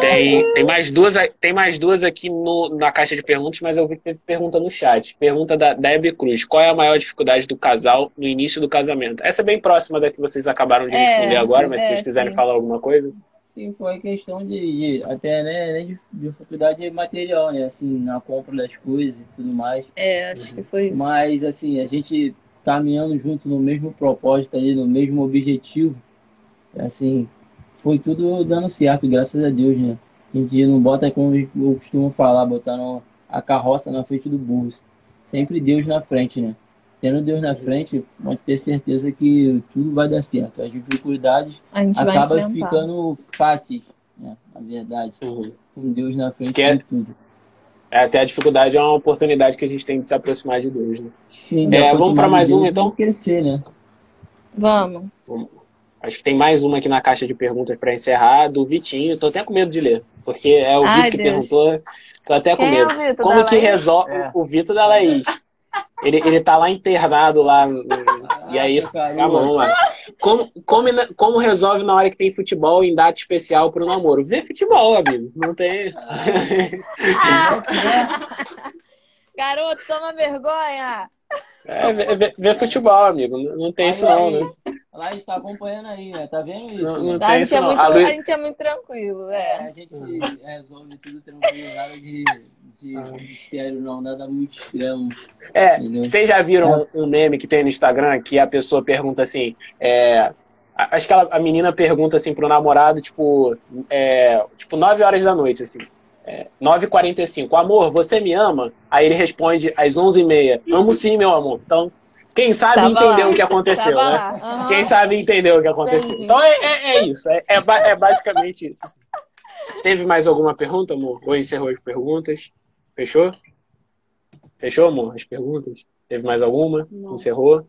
Tem, tem, mais duas, tem mais duas aqui no, na caixa de perguntas, mas eu vi que teve pergunta no chat. Pergunta da Debbie Cruz. Qual é a maior dificuldade do casal no início do casamento? Essa é bem próxima da que vocês acabaram de É, responder agora, mas se é, vocês quiserem sim. falar alguma coisa. Sim, foi questão de, de- até né, né, de dificuldade material, né? Assim, na compra das coisas e tudo mais. É, acho que foi isso. Mas assim, a gente caminhando junto no mesmo propósito ali, no mesmo objetivo, assim, foi tudo dando certo, graças a Deus, né? A gente não bota como eu costumo falar, botando a carroça na frente do burro. Sempre Deus na frente, né? Tendo Deus na frente, pode ter certeza que tudo vai dar certo. As dificuldades acabam ficando fáceis, né? Na verdade, Uhum. com Deus na frente Que é- de tudo. É, até a dificuldade é uma oportunidade que a gente tem de se aproximar de Deus, né? Sim, É, quanto vamos pra mais Deus, então? Crescer, né? Vamos. Acho que tem mais uma aqui na caixa de perguntas para encerrar, do Vitinho. Tô até com medo de ler, porque é o Ai, Vitor que Deus. perguntou. Tô até com Quem é medo. Como da que Laís? resolve É. o Vitor da Laís? Ele, ele tá lá internado lá. no- E aí, calma, vamos lá. Como, como, como resolve na hora que tem futebol em data especial pro namoro? Vê futebol, amigo. Não tem. *laughs* Garoto, toma vergonha! É, vê, vê- vê futebol, amigo. Não, não tem isso não, né? Lá está acompanhando aí, né? Tá vendo isso? Não- né? não A gente, isso é muito, A Lu- a gente é muito tranquilo, É, é. a gente se resolve tudo tranquilo, nada de, de mistério, não, nada muito extremo. É, Entendeu? vocês já viram um meme que tem no Instagram que a pessoa pergunta assim, é, a- acho que ela- a menina pergunta assim pro namorado, tipo, é, tipo 9 horas da noite, assim, é, 9h45, amor, você me ama? Aí ele responde às 11h30, amo sim, meu amor. Então, quem sabe Tava entendeu lá. o que aconteceu, Tava né? aham. Quem sabe entendeu o que aconteceu. Entendi. Então é, é- é isso, é, é é basicamente isso. assim. Teve mais alguma pergunta, amor? Ou encerrou as perguntas? Fechou? Fechou, amor? As perguntas? Teve mais alguma? Não. Encerrou?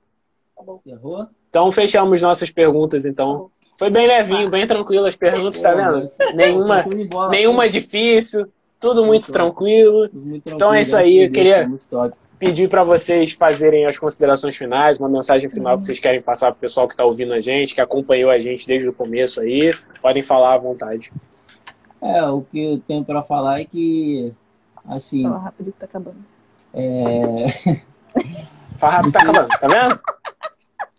Errou? Então fechamos nossas perguntas, então. Foi bem levinho, bem tranquilo as perguntas, tá vendo? Nenhuma, de bola. nenhuma difícil, tudo muito tranquilo. Então é isso aí, eu queria- muito top. Pedir para vocês fazerem as considerações finais, uma mensagem final que vocês querem passar pro pessoal que tá ouvindo a gente, que acompanhou a gente desde o começo aí. Podem falar à vontade. É, o que eu tenho pra falar é que, assim, Fala rápido que tá acabando. é... *laughs* Fala rápido, tá acabando, tá vendo?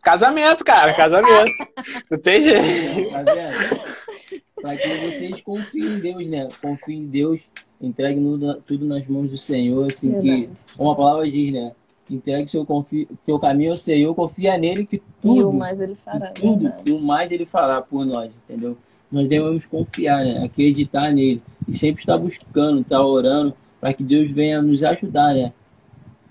Casamento, cara, casamento. Não tem jeito. Tá vendo? Para que vocês confiem em Deus, né? Confiem em Deus, entregue tudo nas mãos do Senhor, assim que, Verdade. como a palavra diz, né? Entregue seu confi... teu caminho ao Senhor, confia nele que E tudo, o mais ele fará. tudo verdade. e o mais ele fará por nós, entendeu? Nós devemos confiar, né? Acreditar nele e sempre estar buscando, estar orando para que Deus venha nos ajudar, né?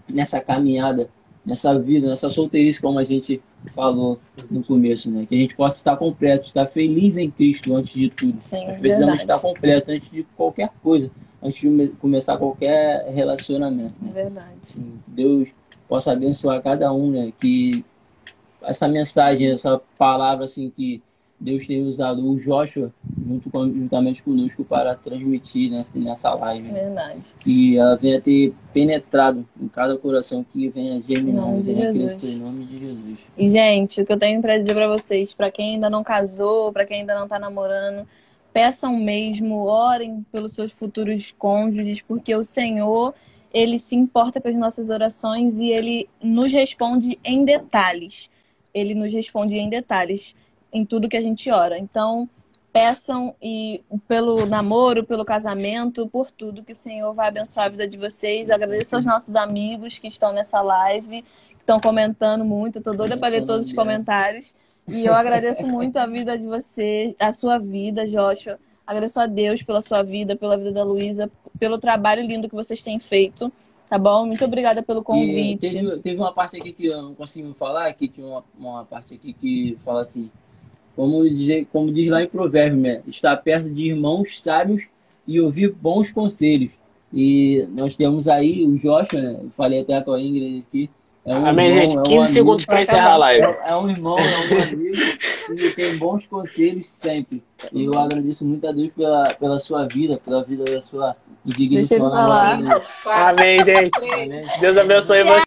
Nessa caminhada, nessa vida, nessa solteirice, como a gente falou no começo, né? Que a gente possa estar completo, estar feliz em Cristo antes de tudo. Sim, Nós precisamos verdade. estar completo antes de qualquer coisa, antes de come- começar qualquer relacionamento. É Né? verdade. Assim, Deus possa abençoar cada um, né? Que essa mensagem, essa palavra assim que Deus tem usado o Joshua junto com, juntamente conosco para transmitir nessa, nessa live. Verdade. Que ela venha ter penetrado em cada coração que venha germinar, venha crescer em nome de Jesus. E, gente, o que eu tenho pra dizer pra vocês, pra quem ainda não casou, pra quem ainda não tá namorando, peçam mesmo, orem pelos seus futuros cônjuges, porque o Senhor, ele se importa com as nossas orações e ele nos responde em detalhes. Ele nos responde em detalhes em tudo que a gente ora. Então, peçam e pelo namoro, pelo casamento, por tudo que o Senhor vai abençoar a vida de vocês. Eu agradeço aos nossos amigos que estão nessa live, que estão comentando muito. Eu tô doida para ler todos os comentários. E eu agradeço muito a vida de você, a sua vida, Joshua. Agradeço a Deus pela sua vida, pela vida da Luísa, pelo trabalho lindo que vocês têm feito. Tá bom? Muito obrigada pelo E convite. teve, teve uma parte aqui que eu não consigo falar, que tinha uma, uma parte aqui que fala assim, como diz, como diz lá em Provérbio, né? estar perto de irmãos sábios e ouvir bons conselhos. E nós temos aí o Joshua, né? Eu falei até com a Ingrid aqui. É um Amém, irmão, gente. é um 15 segundos para encerrar a live. É, é um irmão, é um amigo e tem bons conselhos sempre. E eu agradeço muito a Deus pela, pela sua vida, pela vida da sua indignação. Amém, gente. Amém. Deus abençoe você.